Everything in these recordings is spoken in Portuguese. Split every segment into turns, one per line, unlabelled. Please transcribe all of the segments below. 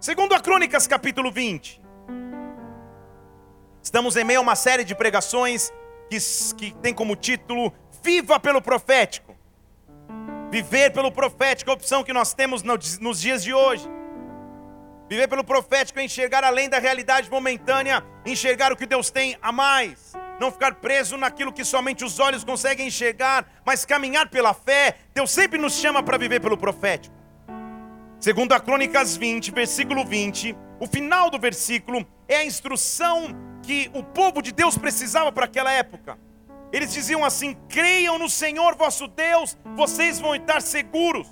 Segundo a Crônicas, capítulo 20. Estamos em meio a uma série de pregações que, que tem como título Viva pelo Profético. Viver pelo profético é a opção que nós temos nos dias de hoje. Viver pelo profético é enxergar além da realidade momentânea, enxergar o que Deus tem a mais. Não ficar preso naquilo que somente os olhos conseguem enxergar, mas caminhar pela fé. Deus sempre nos chama para viver pelo profético. Segundo a Crônicas 20, versículo 20, o final do versículo é a instrução que o povo de Deus precisava para aquela época. Eles diziam assim: creiam no Senhor vosso Deus, vocês vão estar seguros.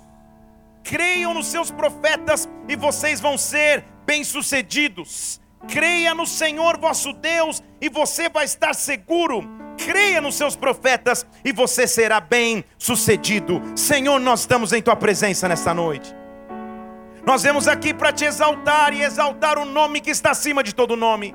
Creiam nos seus profetas e vocês vão ser bem-sucedidos. Creia no Senhor vosso Deus e você vai estar seguro. Creia nos seus profetas e você será bem-sucedido. Senhor, nós estamos em tua presença nesta noite. Nós vemos aqui para te exaltar e exaltar o nome que está acima de todo nome.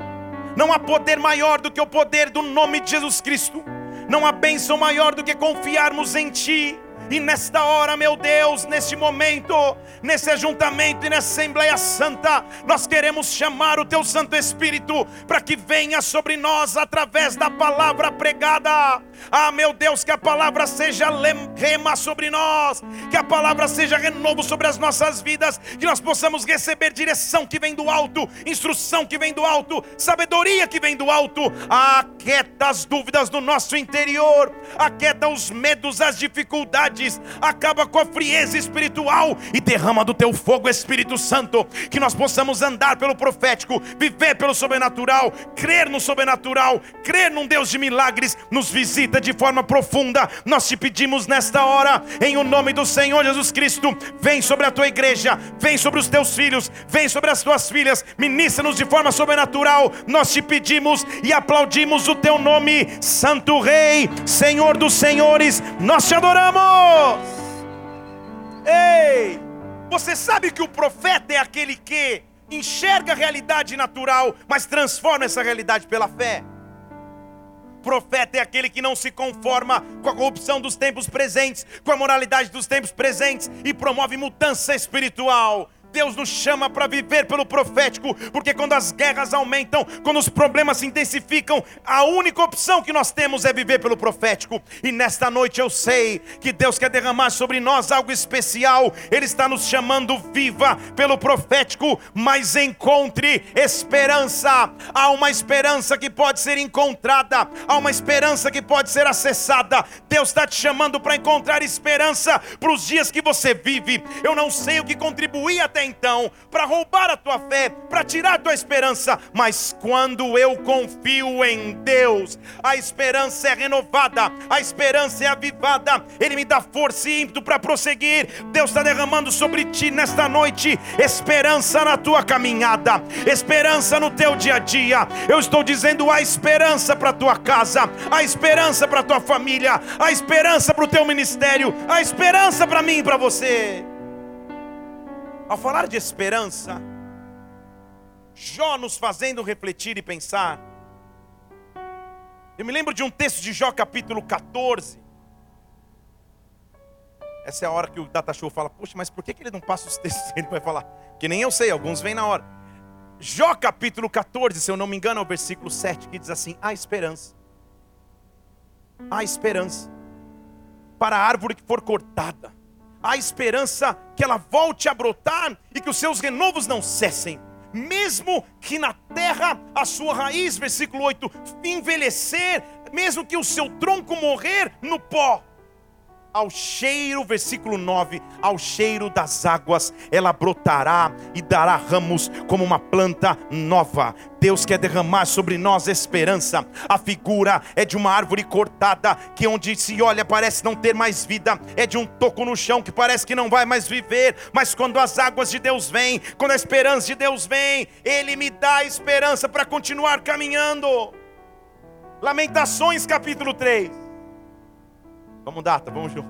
Não há poder maior do que o poder do nome de Jesus Cristo. Não há bênção maior do que confiarmos em Ti. E nesta hora, meu Deus, neste momento, nesse ajuntamento e nessa Assembleia Santa, nós queremos chamar o Teu Santo Espírito para que venha sobre nós através da palavra pregada. Ah, meu Deus, que a palavra seja rema sobre nós, que a palavra seja renovo sobre as nossas vidas, que nós possamos receber direção que vem do alto, instrução que vem do alto, sabedoria que vem do alto. Aquieta as dúvidas do nosso interior, aquieta os medos, as dificuldades acaba com a frieza espiritual e derrama do teu fogo, Espírito Santo, que nós possamos andar pelo profético, viver pelo sobrenatural, crer no sobrenatural, crer num Deus de milagres, nos visita de forma profunda. Nós te pedimos nesta hora, em o nome do Senhor Jesus Cristo, vem sobre a tua igreja, vem sobre os teus filhos, vem sobre as tuas filhas, ministra-nos de forma sobrenatural. Nós te pedimos e aplaudimos o teu nome, Santo Rei, Senhor dos Senhores, nós te adoramos. Ei! Você sabe que o profeta é aquele que enxerga a realidade natural, mas transforma essa realidade pela fé. Profeta é aquele que não se conforma com a corrupção dos tempos presentes, com a moralidade dos tempos presentes e promove mudança espiritual. Deus nos chama para viver pelo profético, porque quando as guerras aumentam, quando os problemas se intensificam, a única opção que nós temos é viver pelo profético. E nesta noite eu sei que Deus quer derramar sobre nós algo especial. Ele está nos chamando viva pelo profético, mas encontre esperança. Há uma esperança que pode ser encontrada, há uma esperança que pode ser acessada. Deus está te chamando para encontrar esperança para os dias que você vive. Eu não sei o que contribuir até então para roubar a tua fé, para tirar a tua esperança, mas quando eu confio em Deus, a esperança é renovada, a esperança é avivada, Ele me dá força e ímpeto para prosseguir. Deus está derramando sobre ti nesta noite esperança na tua caminhada, esperança no teu dia a dia. Eu estou dizendo a esperança para a tua casa, a esperança para a tua família, a esperança para o teu ministério, a esperança para mim e para você. Ao falar de esperança, Jó nos fazendo refletir e pensar. Eu me lembro de um texto de Jó, capítulo 14. Essa é a hora que o Data Show fala: Poxa, mas por que ele não passa os textos? Ele vai falar, que nem eu sei, alguns vêm na hora. Jó, capítulo 14, se eu não me engano, é o versículo 7, que diz assim: Há esperança. Há esperança para a árvore que for cortada há esperança que ela volte a brotar e que os seus renovos não cessem. Mesmo que na terra a sua raiz, versículo 8, envelhecer, mesmo que o seu tronco morrer no pó, ao cheiro, versículo 9, ao cheiro das águas, ela brotará e dará ramos como uma planta nova. Deus quer derramar sobre nós esperança. A figura é de uma árvore cortada, que onde se olha parece não ter mais vida, é de um toco no chão que parece que não vai mais viver, mas quando as águas de Deus vêm, quando a esperança de Deus vem, Ele me dá esperança para continuar caminhando. Lamentações capítulo 3. Vamos data, vamos junto.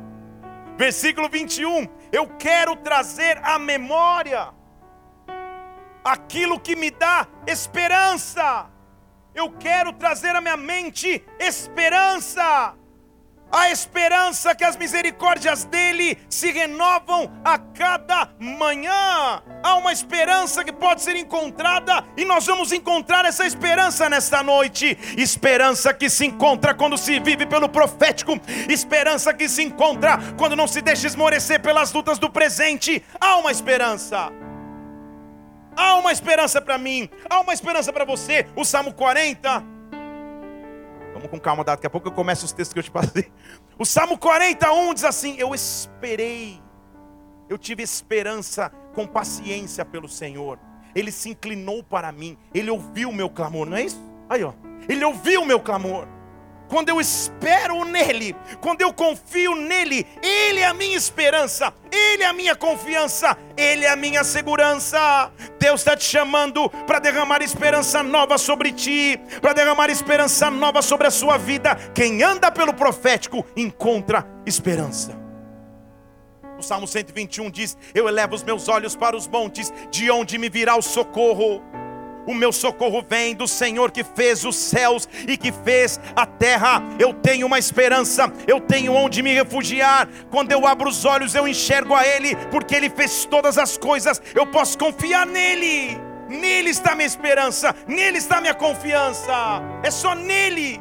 Versículo 21. Eu quero trazer à memória aquilo que me dá esperança. Eu quero trazer à minha mente esperança. A esperança que as misericórdias dele se renovam a cada manhã. Há uma esperança que pode ser encontrada e nós vamos encontrar essa esperança nesta noite. Esperança que se encontra quando se vive pelo profético, esperança que se encontra quando não se deixa esmorecer pelas lutas do presente. Há uma esperança. Há uma esperança para mim, há uma esperança para você. O Salmo 40 Vamos com calma, daqui a pouco eu começo os textos que eu te passei. O Salmo 41 diz assim: Eu esperei, eu tive esperança com paciência pelo Senhor. Ele se inclinou para mim, ele ouviu o meu clamor, não é isso? Aí, ó, ele ouviu o meu clamor quando eu espero nele, quando eu confio nele, ele é a minha esperança, ele é a minha confiança, ele é a minha segurança. Deus está te chamando para derramar esperança nova sobre ti, para derramar esperança nova sobre a sua vida. Quem anda pelo profético encontra esperança. O Salmo 121 diz: Eu elevo os meus olhos para os montes, de onde me virá o socorro. O meu socorro vem do Senhor que fez os céus e que fez a terra. Eu tenho uma esperança, eu tenho onde me refugiar. Quando eu abro os olhos, eu enxergo a Ele, porque Ele fez todas as coisas. Eu posso confiar nele. Nele está minha esperança, nele está minha confiança. É só nele.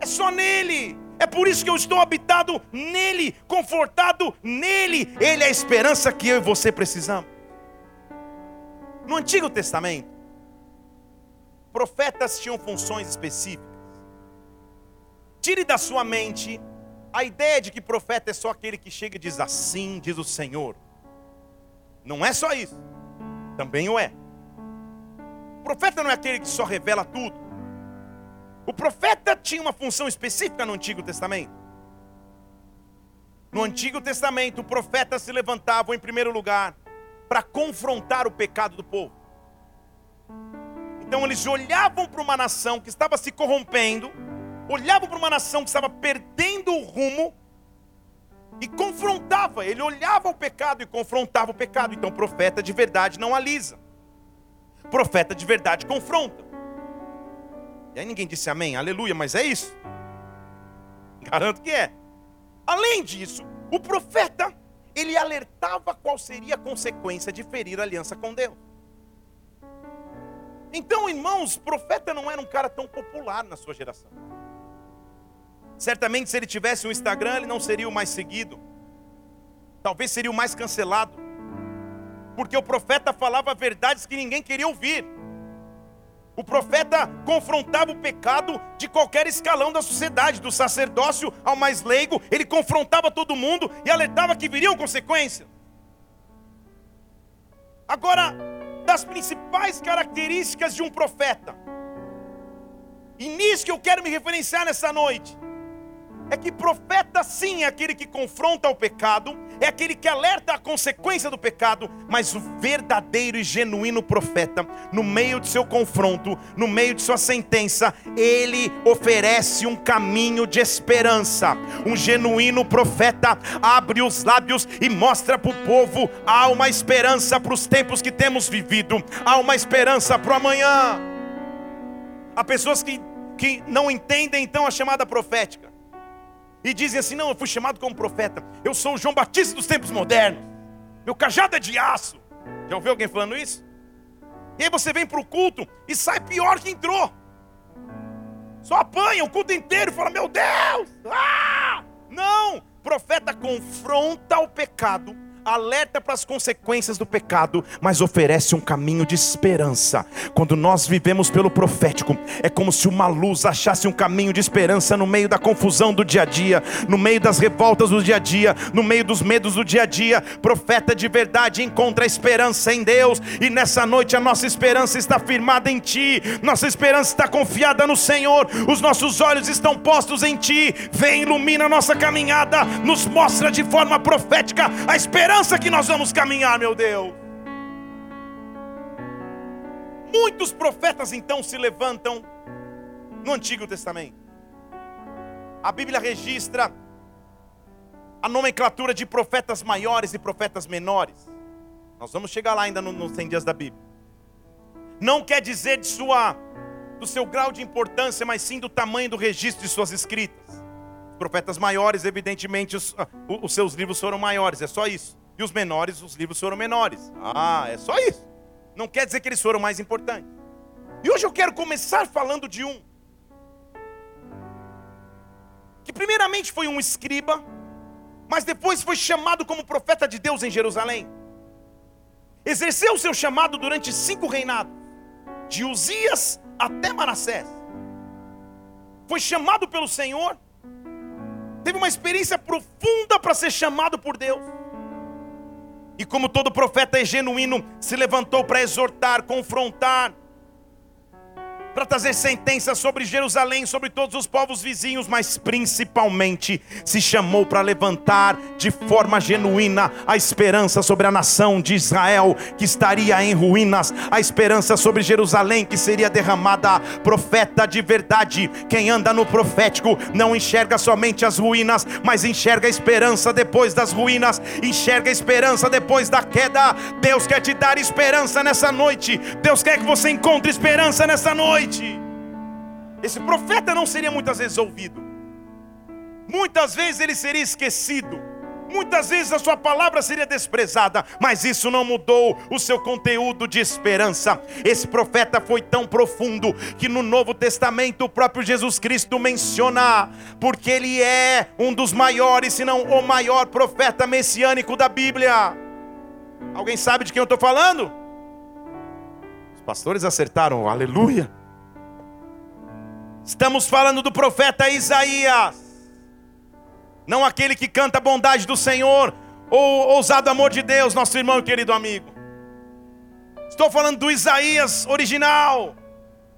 É só nele. É por isso que eu estou habitado nele, confortado nele. Ele é a esperança que eu e você precisamos. No Antigo Testamento, profetas tinham funções específicas. Tire da sua mente a ideia de que profeta é só aquele que chega e diz assim, diz o Senhor. Não é só isso. Também o é. O profeta não é aquele que só revela tudo. O profeta tinha uma função específica no Antigo Testamento. No Antigo Testamento, o profeta se levantava em primeiro lugar para confrontar o pecado do povo. Então eles olhavam para uma nação que estava se corrompendo, olhavam para uma nação que estava perdendo o rumo e confrontava. Ele olhava o pecado e confrontava o pecado. Então, profeta de verdade não alisa. Profeta de verdade confronta. E aí ninguém disse amém, aleluia, mas é isso. Garanto que é. Além disso, o profeta, ele alertava qual seria a consequência de ferir a aliança com Deus. Então, irmãos, profeta não era um cara tão popular na sua geração. Certamente, se ele tivesse um Instagram, ele não seria o mais seguido. Talvez seria o mais cancelado. Porque o profeta falava verdades que ninguém queria ouvir. O profeta confrontava o pecado de qualquer escalão da sociedade, do sacerdócio ao mais leigo, ele confrontava todo mundo e alertava que viriam consequências. Agora, das principais características de um profeta. E nisso que eu quero me referenciar nessa noite é que profeta sim é aquele que confronta o pecado, é aquele que alerta a consequência do pecado, mas o verdadeiro e genuíno profeta, no meio de seu confronto, no meio de sua sentença, ele oferece um caminho de esperança. Um genuíno profeta abre os lábios e mostra para o povo: há uma esperança para os tempos que temos vivido, há uma esperança para o amanhã. Há pessoas que, que não entendem então a chamada profética e dizem assim: não, eu fui chamado como profeta, eu sou o João Batista dos tempos modernos, meu cajado é de aço. Já ouviu alguém falando isso? E aí você vem para o culto e sai pior que entrou. Só apanha o culto inteiro e fala: Meu Deus! Ah! Não! Profeta confronta o pecado alerta para as consequências do pecado, mas oferece um caminho de esperança. Quando nós vivemos pelo profético, é como se uma luz achasse um caminho de esperança no meio da confusão do dia a dia, no meio das revoltas do dia a dia, no meio dos medos do dia a dia. Profeta de verdade encontra esperança em Deus, e nessa noite a nossa esperança está firmada em Ti, nossa esperança está confiada no Senhor, os nossos olhos estão postos em Ti. Vem, ilumina a nossa caminhada, nos mostra de forma profética a esperança esperança que nós vamos caminhar, meu Deus. Muitos profetas então se levantam no Antigo Testamento. A Bíblia registra a nomenclatura de profetas maiores e profetas menores. Nós vamos chegar lá ainda nos no 100 dias da Bíblia. Não quer dizer de sua, do seu grau de importância, mas sim do tamanho do registro de suas escritas. Profetas maiores, evidentemente, os, ah, os seus livros foram maiores, é só isso. E os menores, os livros foram menores. Ah, é só isso. Não quer dizer que eles foram mais importantes. E hoje eu quero começar falando de um. Que primeiramente foi um escriba, mas depois foi chamado como profeta de Deus em Jerusalém. Exerceu o seu chamado durante cinco reinados, de Uzias até Manassés. Foi chamado pelo Senhor, teve uma experiência profunda para ser chamado por Deus. E como todo profeta genuíno, se levantou para exortar, confrontar, para trazer sentença sobre Jerusalém, sobre todos os povos vizinhos, mas principalmente se chamou para levantar de forma genuína a esperança sobre a nação de Israel que estaria em ruínas, a esperança sobre Jerusalém que seria derramada. Profeta de verdade, quem anda no profético não enxerga somente as ruínas, mas enxerga a esperança depois das ruínas, enxerga a esperança depois da queda. Deus quer te dar esperança nessa noite, Deus quer que você encontre esperança nessa noite noite, esse profeta não seria muitas vezes ouvido, muitas vezes ele seria esquecido, muitas vezes a sua palavra seria desprezada, mas isso não mudou o seu conteúdo de esperança. Esse profeta foi tão profundo que no Novo Testamento o próprio Jesus Cristo menciona, porque ele é um dos maiores, se não o maior profeta messiânico da Bíblia. Alguém sabe de quem eu estou falando? Os pastores acertaram, aleluia. Estamos falando do profeta Isaías, não aquele que canta a bondade do Senhor ou ousado amor de Deus, nosso irmão e querido amigo. Estou falando do Isaías original.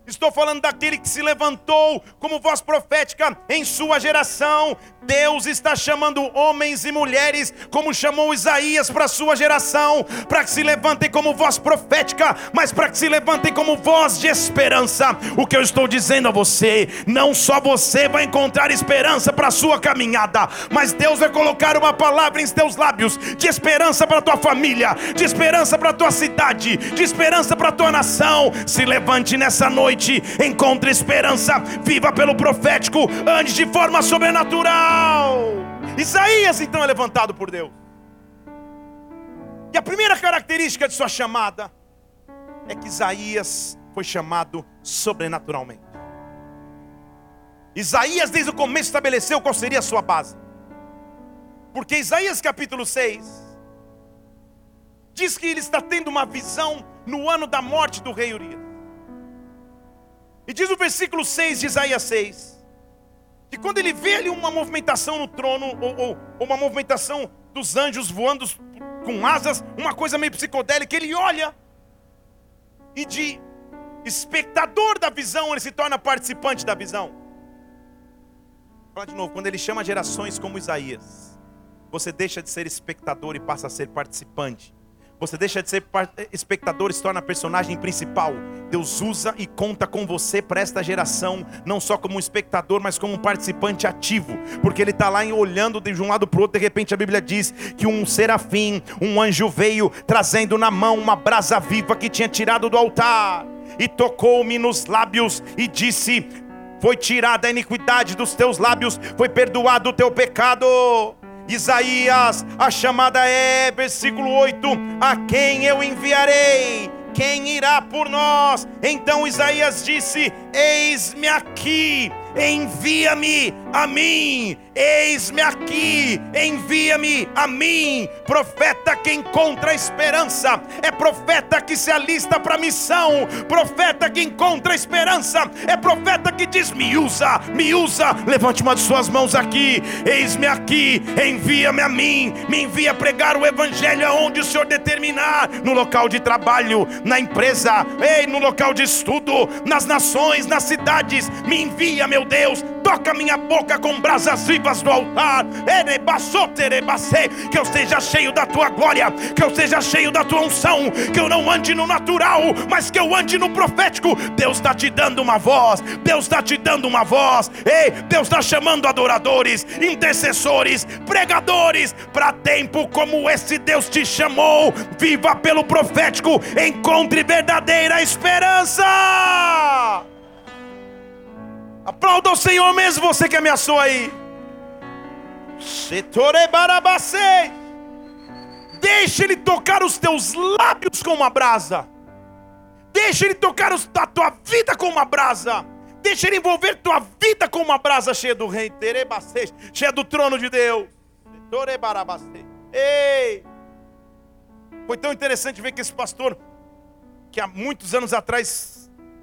Estou falando daquele que se levantou como voz profética em sua geração, Deus está chamando homens e mulheres, como chamou Isaías para sua geração, para que se levantem como voz profética, mas para que se levantem como voz de esperança. O que eu estou dizendo a você, não só você vai encontrar esperança para sua caminhada, mas Deus vai colocar uma palavra em teus lábios de esperança para tua família, de esperança para tua cidade, de esperança para tua nação. Se levante nessa noite, encontre esperança, viva pelo profético, ande de forma sobrenatural. Isaías então é levantado por Deus. E a primeira característica de sua chamada é que Isaías foi chamado sobrenaturalmente. Isaías desde o começo estabeleceu qual seria a sua base. Porque Isaías capítulo 6 diz que ele está tendo uma visão no ano da morte do rei Urias. E diz o versículo 6 de Isaías 6: que quando ele vê ali uma movimentação no trono, ou, ou, ou uma movimentação dos anjos voando com asas, uma coisa meio psicodélica, ele olha e de espectador da visão, ele se torna participante da visão. Vou falar de novo, quando ele chama gerações como Isaías, você deixa de ser espectador e passa a ser participante. Você deixa de ser espectador e se torna personagem principal. Deus usa e conta com você para esta geração, não só como um espectador, mas como um participante ativo, porque ele está lá olhando de um lado para o outro. De repente a Bíblia diz que um serafim, um anjo veio trazendo na mão uma brasa viva que tinha tirado do altar e tocou-me nos lábios e disse: Foi tirada a iniquidade dos teus lábios, foi perdoado o teu pecado. Isaías, a chamada é, versículo 8: A quem eu enviarei? Quem irá por nós? Então Isaías disse: Eis-me aqui, envia-me a mim. Eis-me aqui, envia-me a mim. Profeta que encontra esperança, é profeta que se alista para a missão, profeta que encontra esperança, é profeta que diz: Me usa, me usa. Levante uma de suas mãos aqui, eis-me aqui, envia-me a mim. Me envia a pregar o evangelho aonde o Senhor determinar, no local de trabalho, na empresa, ei, no local de estudo, nas nações, nas cidades. Me envia, meu Deus, toca minha boca com brasas vivas no altar, que eu seja cheio da tua glória, que eu seja cheio da tua unção, que eu não ande no natural, mas que eu ande no profético. Deus está te dando uma voz, Deus está te dando uma voz, ei, Deus está chamando adoradores, intercessores, pregadores, para tempo como esse Deus te chamou. Viva pelo profético, encontre verdadeira esperança. Aplauda o Senhor mesmo, você que ameaçou aí. Deixa ele tocar os teus lábios com uma brasa. Deixa ele tocar a tua vida com uma brasa. Deixa ele envolver tua vida com uma brasa cheia do rei, cheia do trono de Deus. Ei! Foi tão interessante ver que esse pastor, que há muitos anos atrás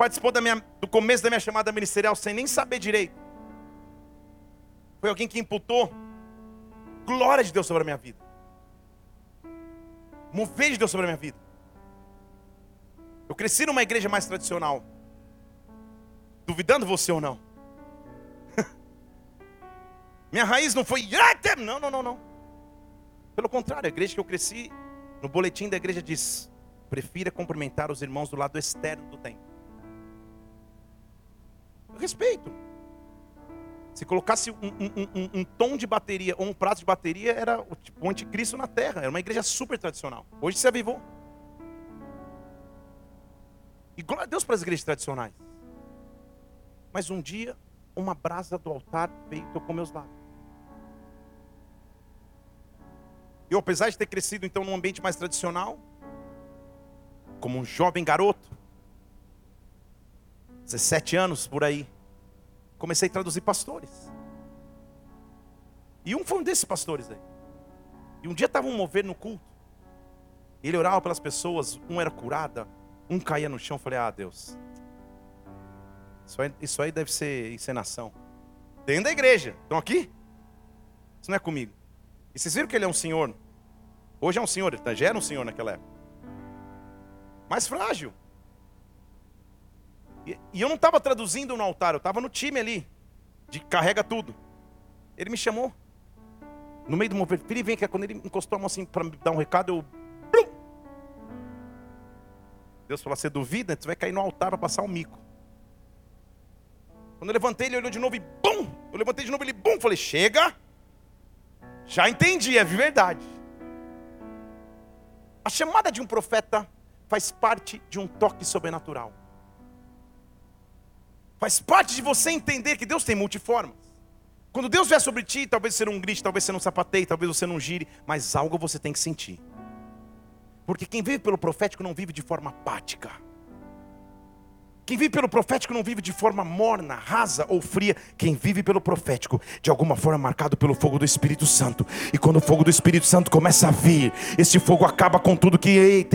participou minha, do começo da minha chamada ministerial sem nem saber direito, foi alguém que imputou glória de Deus sobre a minha vida, mover de Deus sobre a minha vida. Eu cresci numa igreja mais tradicional, duvidando você ou não. Minha raiz não foi. Não, não, não, não. Pelo contrário, a igreja que eu cresci, no boletim da igreja diz: prefira cumprimentar os irmãos do lado externo do templo. Respeito. Se colocasse um, um, um, um, tom de bateria ou um prato de bateria, era o, tipo, o anticristo na terra. Era uma igreja super tradicional. Hoje se avivou. E glória a Deus para as igrejas tradicionais. Mas um dia, uma brasa do altar veio e tocou meus lábios. Eu, apesar de ter crescido então num ambiente mais tradicional, como um jovem garoto, 17 anos por aí, comecei a traduzir pastores. E um foi um desses pastores aí. E um dia estava um mover no culto. Ele orava pelas pessoas, um era curada, um caía no chão. Eu falei, ah, Deus, isso aí, isso aí deve ser encenação. Dentro da igreja. Estão aqui? Isso não é comigo. E vocês viram que ele é um senhor? Hoje é um senhor, ele já era um senhor naquela época. Mais frágil. E, eu não estava traduzindo no altar, eu estava no time ali, de carrega tudo. Ele me chamou. No meio do movimento, filho, vem cá. Quando ele encostou a mão assim para me dar um recado, eu. Deus falou: você duvida? Você vai cair no altar para passar um mico. Quando eu levantei, ele olhou de novo e bum! Eu levantei de novo, ele bum! Falei, chega! Já entendi, é verdade. A chamada de um profeta faz parte de um toque sobrenatural. Faz parte de você entender que Deus tem multiformas. Quando Deus vier sobre ti, talvez você não grite, talvez você não sapateie, talvez você não gire, mas algo você tem que sentir. Porque quem vive pelo profético não vive de forma apática. Quem vive pelo profético não vive de forma morna, rasa ou fria. Quem vive pelo profético, de alguma forma marcado pelo fogo do Espírito Santo. E quando o fogo do Espírito Santo começa a vir, esse fogo acaba com tudo que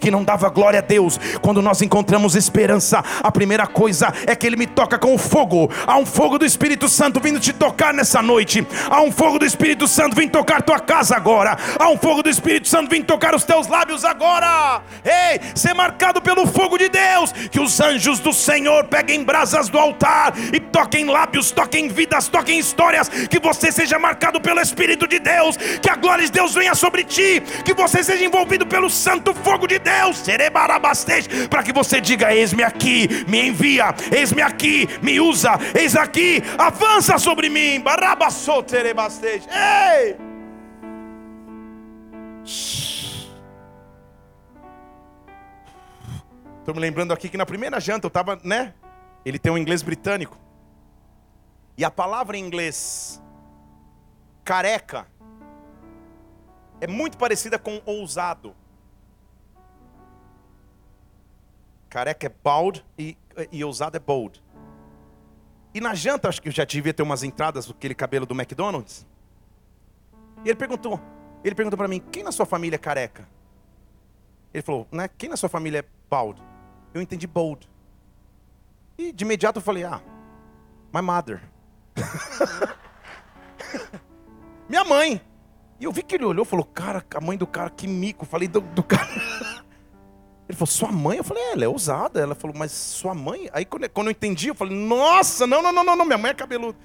que não dava glória a Deus. Quando nós encontramos esperança, a primeira coisa é que ele me toca com o fogo. Há um fogo do Espírito Santo vindo te tocar nessa noite. Há um fogo do Espírito Santo vindo tocar tua casa agora. Há um fogo do Espírito Santo vindo tocar os teus lábios agora. Ei, ser marcado pelo fogo de Deus que os anjos do Senhor peguem brasas do altar e toquem lábios, toquem vidas, toquem histórias, que você seja marcado pelo Espírito de Deus, que a glória de Deus venha sobre ti, que você seja envolvido pelo santo fogo de Deus, para que você diga: Eis-me aqui, me envia, eis-me aqui, me usa, eis aqui, avança sobre mim, Ei! Estou me lembrando aqui que na primeira janta eu estava, né? Ele tem um inglês britânico. E a palavra em inglês careca é muito parecida com ousado. Careca é bald e, e ousado é bold. E na janta, acho que eu já devia ter umas entradas aquele cabelo do McDonald's. E ele perguntou, ele perguntou para mim, quem na sua família é careca? Ele falou, né? Quem na sua família é bald? Eu entendi bold. E de imediato eu falei, ah, my mother. Minha mãe. E eu vi que ele olhou e falou, cara, a mãe do cara, que mico. falei, do, do cara. Ele falou, sua mãe? Eu falei, é, ela é ousada. Ela falou, mas sua mãe? Aí quando, quando eu entendi, eu falei, nossa, não, não, não, não, não, minha mãe é cabeluda.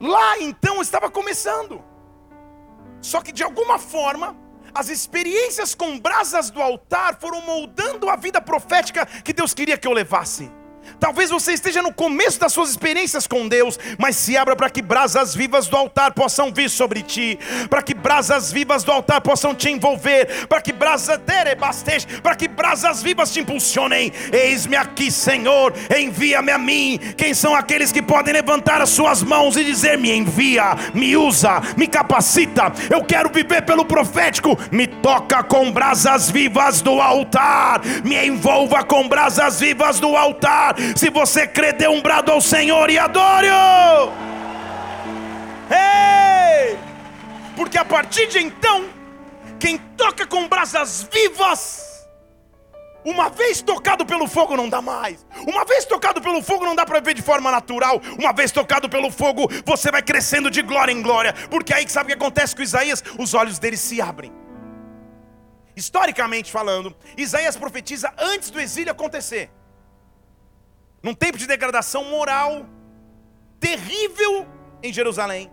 Lá então estava começando. Só que de alguma forma, as experiências com brasas do altar foram moldando a vida profética que Deus queria que eu levasse. Talvez você esteja no começo das suas experiências com Deus, mas se abra para que brasas vivas do altar possam vir sobre ti, para que brasas vivas do altar possam te envolver, para que brasas para que brasas vivas te impulsionem. Eis-me aqui, Senhor, envia-me a mim. Quem são aqueles que podem levantar as suas mãos e dizer: Me envia, me usa, me capacita. Eu quero viver pelo profético. Me toca com brasas vivas do altar, me envolva com brasas vivas do altar se você crê, dê um brado ao Senhor e adore-o. Ei! Porque a partir de então, quem toca com brasas vivas, uma vez tocado pelo fogo não dá mais. Uma vez tocado pelo fogo não dá para ver de forma natural. Uma vez tocado pelo fogo, você vai crescendo de glória em glória. Porque aí sabe o que acontece com Isaías? Os olhos dele se abrem. Historicamente falando, Isaías profetiza antes do exílio acontecer num tempo de degradação moral terrível em Jerusalém.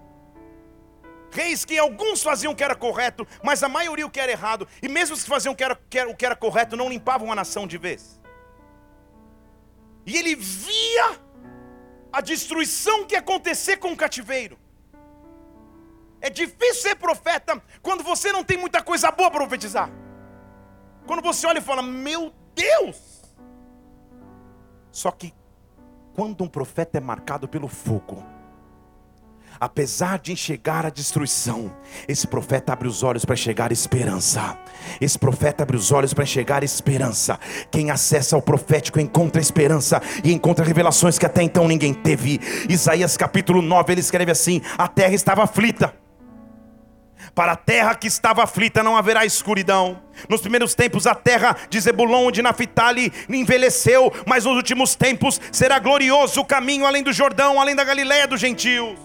Reis que alguns faziam o que era correto, mas a maioria o que era errado, e mesmo os que faziam o que era, o que era correto não limpavam a nação de vez. E ele via a destruição que ia acontecer com o cativeiro. É difícil ser profeta quando você não tem muita coisa boa para profetizar. Quando você olha e fala, meu Deus! Só que quando um profeta é marcado pelo fogo, apesar de enxergar a destruição, esse profeta abre os olhos para enxergar esperança. Esse profeta abre os olhos para enxergar esperança. Quem acessa ao profético encontra esperança e encontra revelações que até então ninguém teve. Isaías capítulo 9, ele escreve assim: A terra estava aflita para a terra que estava aflita não haverá escuridão. Nos primeiros tempos a terra de Zebulon e de Naphtali envelheceu, mas nos últimos tempos será glorioso o caminho além do Jordão, além da Galiléia dos gentios.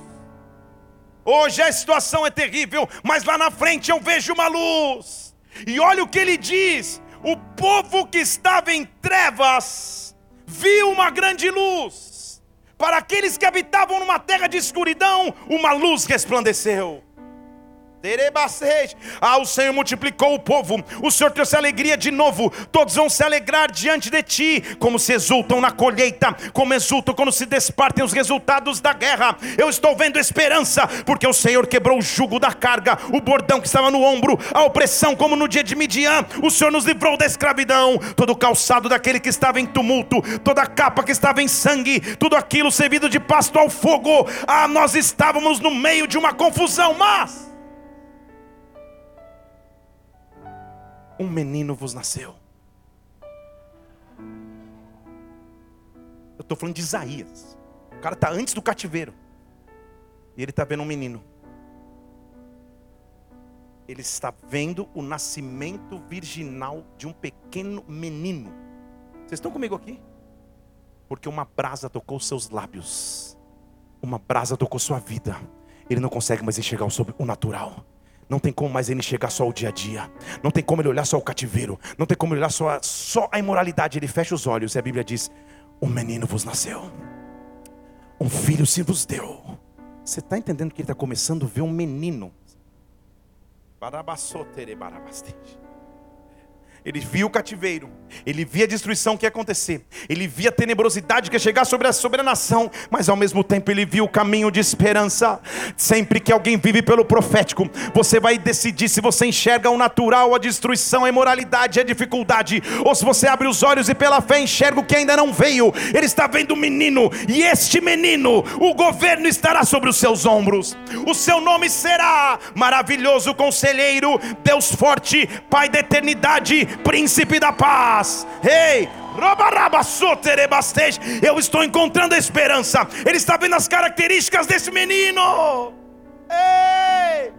Hoje a situação é terrível, mas lá na frente eu vejo uma luz. E olha o que ele diz: o povo que estava em trevas viu uma grande luz. Para aqueles que habitavam numa terra de escuridão, uma luz resplandeceu. Ah, o Senhor multiplicou o povo, o Senhor trouxe alegria de novo. Todos vão se alegrar diante de ti, como se exultam na colheita, como exultam quando se despartem os resultados da guerra. Eu estou vendo esperança, porque o Senhor quebrou o jugo da carga, o bordão que estava no ombro, a opressão, como no dia de Midian. O Senhor nos livrou da escravidão, todo o calçado daquele que estava em tumulto, toda a capa que estava em sangue, tudo aquilo servido de pasto ao fogo. Ah, nós estávamos no meio de uma confusão, mas um menino vos nasceu. Eu estou falando de Isaías. O cara está antes do cativeiro. E ele está vendo um menino. Ele está vendo o nascimento virginal de um pequeno menino. Vocês estão comigo aqui? Porque uma brasa tocou seus lábios. Uma brasa tocou sua vida. Ele não consegue mais enxergar o natural. Não tem como mais ele enxergar só o dia a dia. Não tem como ele olhar só o cativeiro. Não tem como ele olhar só a, só a imoralidade. Ele fecha os olhos e a Bíblia diz: Um menino vos nasceu, um filho se vos deu. Você está entendendo que ele está começando a ver um menino? Barabassotere barabastej. Ele via o cativeiro, ele via a destruição que ia acontecer, ele via a tenebrosidade que ia chegar sobre a, sobre a nação, mas ao mesmo tempo ele via o caminho de esperança. Sempre que alguém vive pelo profético, você vai decidir se você enxerga o natural, a destruição, a imoralidade, a dificuldade, ou se você abre os olhos e pela fé enxerga o que ainda não veio. Ele está vendo um menino, e este menino, o governo estará sobre os seus ombros. O seu nome será maravilhoso conselheiro, Deus forte, Pai da eternidade príncipe da paz. Ei, eu estou encontrando a esperança. Ele está vendo as características desse menino. Ei!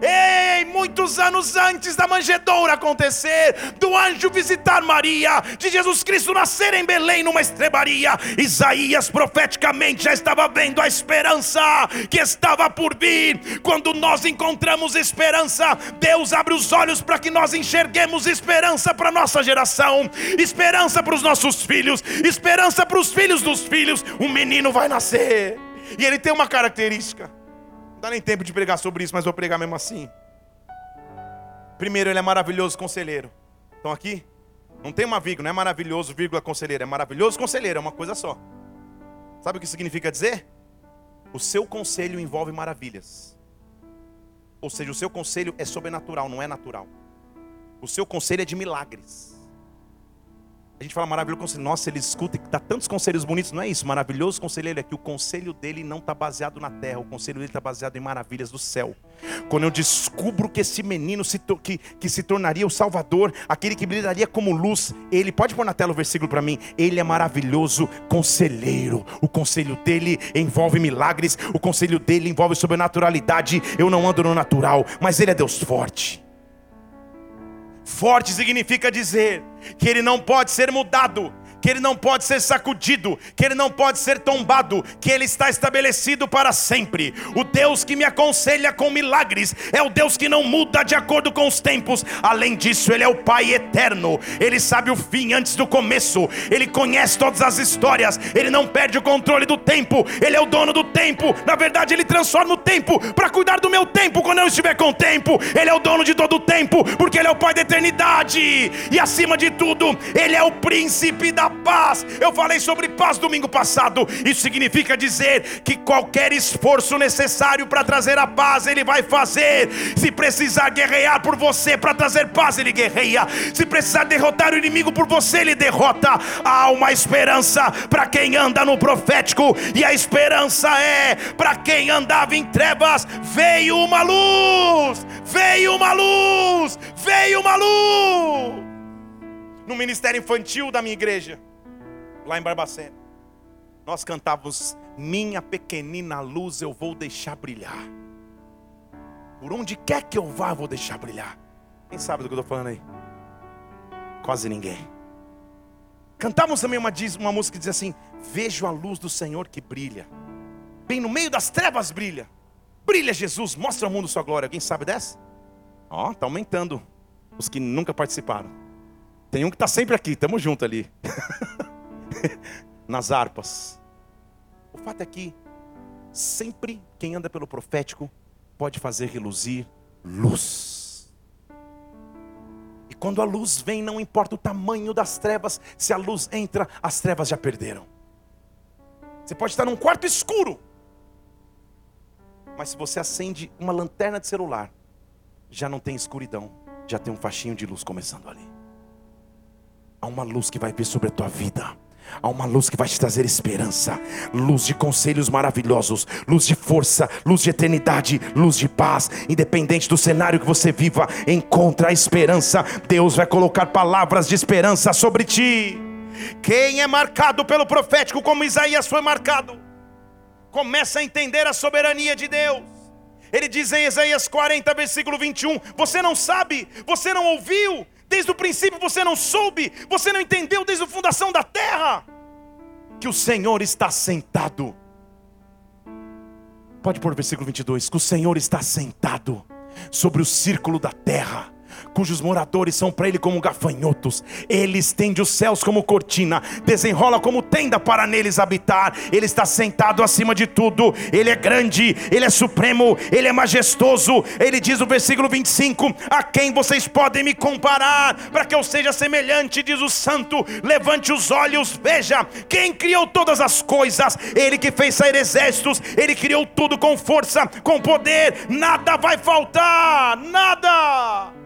Ei, muitos anos antes da manjedoura acontecer, do anjo visitar Maria, de Jesus Cristo nascer em Belém numa estrebaria, Isaías profeticamente já estava vendo a esperança que estava por vir. Quando nós encontramos esperança, Deus abre os olhos para que nós enxerguemos esperança para nossa geração, esperança para os nossos filhos, esperança para os filhos dos filhos. Um menino vai nascer, e ele tem uma característica. Não dá nem tempo de pregar sobre isso, mas vou pregar mesmo assim. Primeiro, ele é maravilhoso conselheiro. Estão aqui? Não tem uma vírgula, não é maravilhoso, vírgula, conselheiro. É maravilhoso, conselheiro, é uma coisa só. Sabe o que significa dizer? O seu conselho envolve maravilhas. Ou seja, o seu conselho é sobrenatural, não é natural. O seu conselho é de milagres. A gente fala maravilhoso conselho. Nossa, ele escuta e dá tantos conselhos bonitos. Não é isso. Maravilhoso conselheiro é que o conselho dele não está baseado na terra. O conselho dele está baseado em maravilhas do céu. Quando eu descubro que esse menino se que, que se tornaria o Salvador, aquele que brilharia como luz, ele pode pôr na tela o versículo para mim. Ele é maravilhoso conselheiro. O conselho dele envolve milagres. O conselho dele envolve sobrenaturalidade. Eu não ando no natural, mas ele é Deus forte. Forte significa dizer que ele não pode ser mudado, que ele não pode ser sacudido, que ele não pode ser tombado, que ele está estabelecido para sempre. O Deus que me aconselha com milagres é o Deus que não muda de acordo com os tempos. Além disso, ele é o Pai eterno. Ele sabe o fim antes do começo. Ele conhece todas as histórias. Ele não perde o controle do tempo. Ele é o dono do tempo. Na verdade, ele transforma o tempo para cuidar do meu tempo quando eu estiver com tempo. Ele é o dono de todo o tempo, porque ele é o Pai da eternidade. E acima de tudo, ele é o príncipe da paz. Eu falei sobre paz domingo passado. Isso significa dizer que qualquer esforço necessário para trazer a paz, Ele vai fazer. Se precisar guerrear por você para trazer paz, Ele guerreia. Se precisar derrotar o inimigo por você, Ele derrota. Há uma esperança para quem anda no profético, e a esperança é para quem andava em trevas. Veio uma luz, veio uma luz, veio uma luz no ministério infantil da minha igreja, lá em Barbacena. Nós cantávamos: Minha pequenina luz eu vou deixar brilhar. Por onde quer que eu vá, vou deixar brilhar. Quem sabe do que eu estou falando aí? Quase ninguém. Cantávamos também uma, uma música que diz assim: Vejo a luz do Senhor que brilha, bem no meio das trevas brilha. Brilha Jesus, mostra ao mundo sua glória. Alguém sabe dessa? Ó, oh, está aumentando os que nunca participaram. Tem um que está sempre aqui, estamos junto ali. Nas harpas. O fato é que sempre quem anda pelo profético pode fazer reluzir luz. E quando a luz vem, não importa o tamanho das trevas, se a luz entra, as trevas já perderam. Você pode estar num quarto escuro, mas se você acende uma lanterna de celular, já não tem escuridão, já tem um faixinho de luz começando ali. Há uma luz que vai vir sobre a tua vida. Há uma luz que vai te trazer esperança, luz de conselhos maravilhosos, luz de força, luz de eternidade, luz de paz. Independente do cenário que você viva, encontra a esperança. Deus vai colocar palavras de esperança sobre ti. Quem é marcado pelo profético, como Isaías foi marcado, começa a entender a soberania de Deus. Ele diz em Isaías 40, versículo 21: Você não sabe, você não ouviu, Desde o princípio você não soube, você não entendeu desde a fundação da terra que o Senhor está sentado. Pode pôr o versículo 22, que o Senhor está sentado sobre o círculo da terra cujos moradores são para ele como gafanhotos. Ele estende os céus como cortina, desenrola como tenda para neles habitar. Ele está sentado acima de tudo. Ele é grande, ele é supremo, ele é majestoso. Ele diz no versículo 25: A quem vocês podem me comparar para que eu seja semelhante? Diz o santo. Levante os olhos, veja quem criou todas as coisas. Ele que fez sair exércitos, ele criou tudo com força, com poder. Nada vai faltar, nada.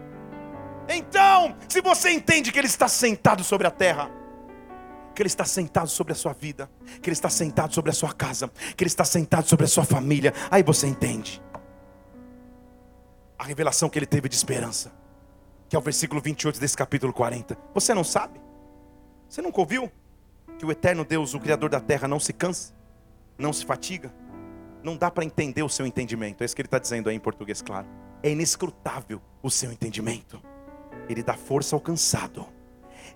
Então, se você entende que Ele está sentado sobre a terra, que Ele está sentado sobre a sua vida, que Ele está sentado sobre a sua casa, que Ele está sentado sobre a sua família, aí você entende a revelação que Ele teve de esperança, que é o versículo 28 desse capítulo 40. Você não sabe? Você nunca ouviu que o eterno Deus, o Criador da terra, não se cansa, não se fatiga? Não dá para entender o seu entendimento, é isso que ele está dizendo aí em português, claro. É inescrutável o seu entendimento. Ele dá força ao cansado.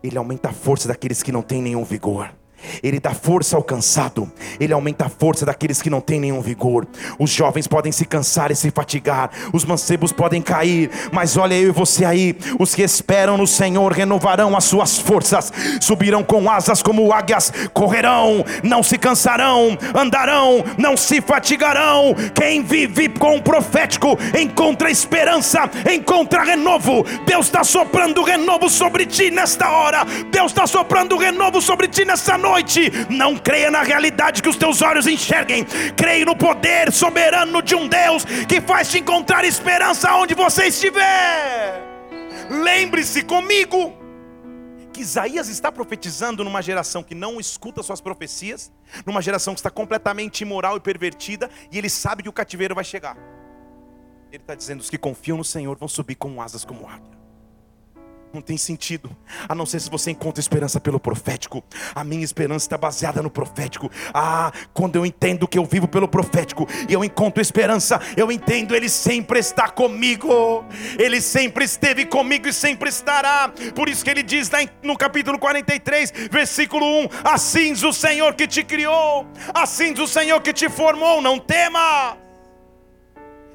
Ele aumenta a força daqueles que não têm nenhum vigor. Ele dá força ao cansado, ele aumenta a força daqueles que não têm nenhum vigor. Os jovens podem se cansar e se fatigar, os mancebos podem cair, mas olha eu e você aí, os que esperam no Senhor renovarão as suas forças, subirão com asas como águias, correrão, não se cansarão, andarão, não se fatigarão. Quem vive com o profético encontra esperança, encontra renovo. Deus está soprando renovo sobre ti nesta hora, Deus está soprando renovo sobre ti nesta noite noite, não creia na realidade que os teus olhos enxerguem, creia no poder soberano de um Deus que faz te encontrar esperança onde você estiver. Lembre-se comigo que Isaías está profetizando numa geração que não escuta suas profecias, numa geração que está completamente imoral e pervertida, e ele sabe que o cativeiro vai chegar. Ele está dizendo: os que confiam no Senhor vão subir com asas como águia. Não tem sentido, a não ser se você encontra esperança pelo profético. A minha esperança está baseada no profético. Ah, quando eu entendo que eu vivo pelo profético e eu encontro esperança, eu entendo Ele sempre está comigo. Ele sempre esteve comigo e sempre estará. Por isso que Ele diz no capítulo 43, versículo 1: Assim diz o Senhor que te criou, assim diz o Senhor que te formou, não tema.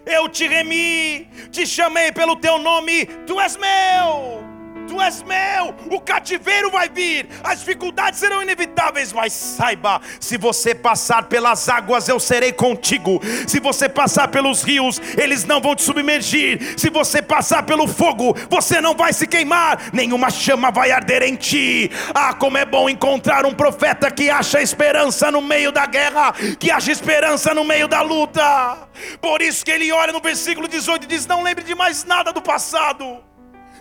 Eu te remi, te chamei pelo teu nome, tu és meu tu és meu, o cativeiro vai vir, as dificuldades serão inevitáveis, mas saiba: se você passar pelas águas, eu serei contigo, se você passar pelos rios, eles não vão te submergir, se você passar pelo fogo, você não vai se queimar, nenhuma chama vai arder em ti. Ah, como é bom encontrar um profeta que acha esperança no meio da guerra, que acha esperança no meio da luta. Por isso que ele olha no versículo 18 e diz: Não lembre de mais nada do passado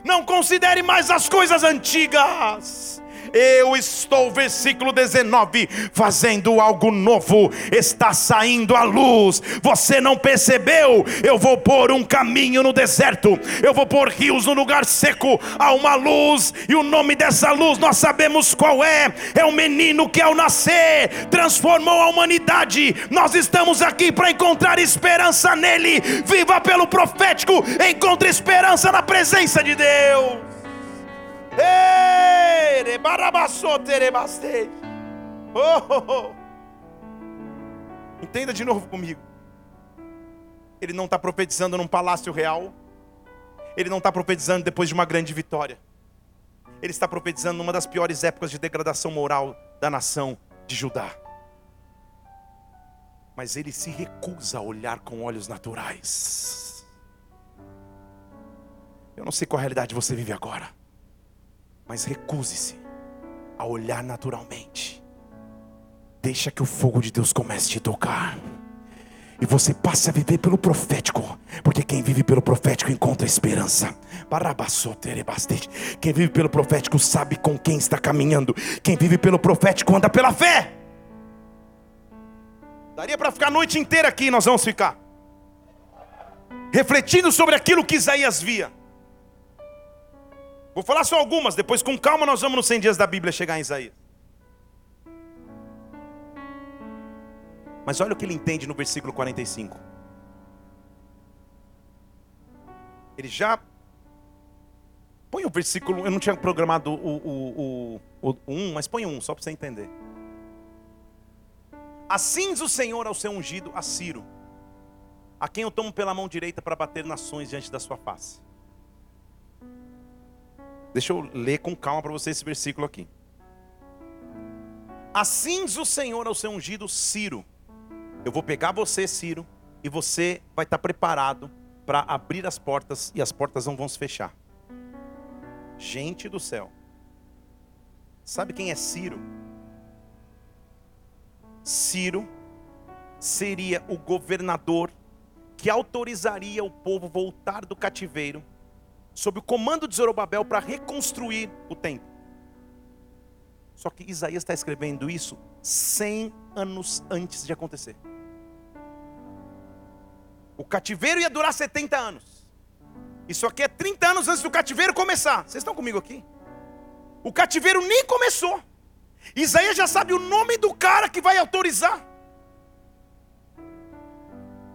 não considere mais as coisas antigas. Eu estou, versículo 19, fazendo algo novo, está saindo a luz. Você não percebeu? Eu vou pôr um caminho no deserto, eu vou pôr rios no lugar seco. Há uma luz, e o nome dessa luz nós sabemos qual é: é o menino que ao nascer transformou a humanidade. Nós estamos aqui para encontrar esperança nele. Viva pelo profético, encontre esperança na presença de Deus. Oh, oh, oh. Entenda de novo comigo. Ele não está profetizando num palácio real. Ele não está profetizando depois de uma grande vitória. Ele está profetizando numa das piores épocas de degradação moral da nação de Judá. Mas ele se recusa a olhar com olhos naturais. Eu não sei qual realidade você vive agora. Mas recuse-se a olhar naturalmente. Deixa que o fogo de Deus comece a te tocar. E você passe a viver pelo profético. Porque quem vive pelo profético encontra esperança. Quem vive pelo profético sabe com quem está caminhando. Quem vive pelo profético anda pela fé. Daria para ficar a noite inteira aqui, nós vamos ficar. Refletindo sobre aquilo que Isaías via. Vou falar só algumas, depois com calma nós vamos nos 100 dias da Bíblia chegar em Isaías. Mas olha o que ele entende no versículo 45. Ele já. Põe o versículo. Eu não tinha programado o, o, o, o 1, mas põe um, só para você entender. Assim o Senhor ao seu ungido, a Ciro, a quem eu tomo pela mão direita para bater nações diante da sua face. Deixa eu ler com calma para você esse versículo aqui. Assim diz o Senhor ao seu ungido Ciro: Eu vou pegar você, Ciro, e você vai estar preparado para abrir as portas e as portas não vão se fechar. Gente do céu. Sabe quem é Ciro? Ciro seria o governador que autorizaria o povo voltar do cativeiro sob o comando de Zorobabel para reconstruir o templo. Só que Isaías está escrevendo isso 100 anos antes de acontecer. O cativeiro ia durar 70 anos. Isso aqui é 30 anos antes do cativeiro começar. Vocês estão comigo aqui? O cativeiro nem começou. Isaías já sabe o nome do cara que vai autorizar.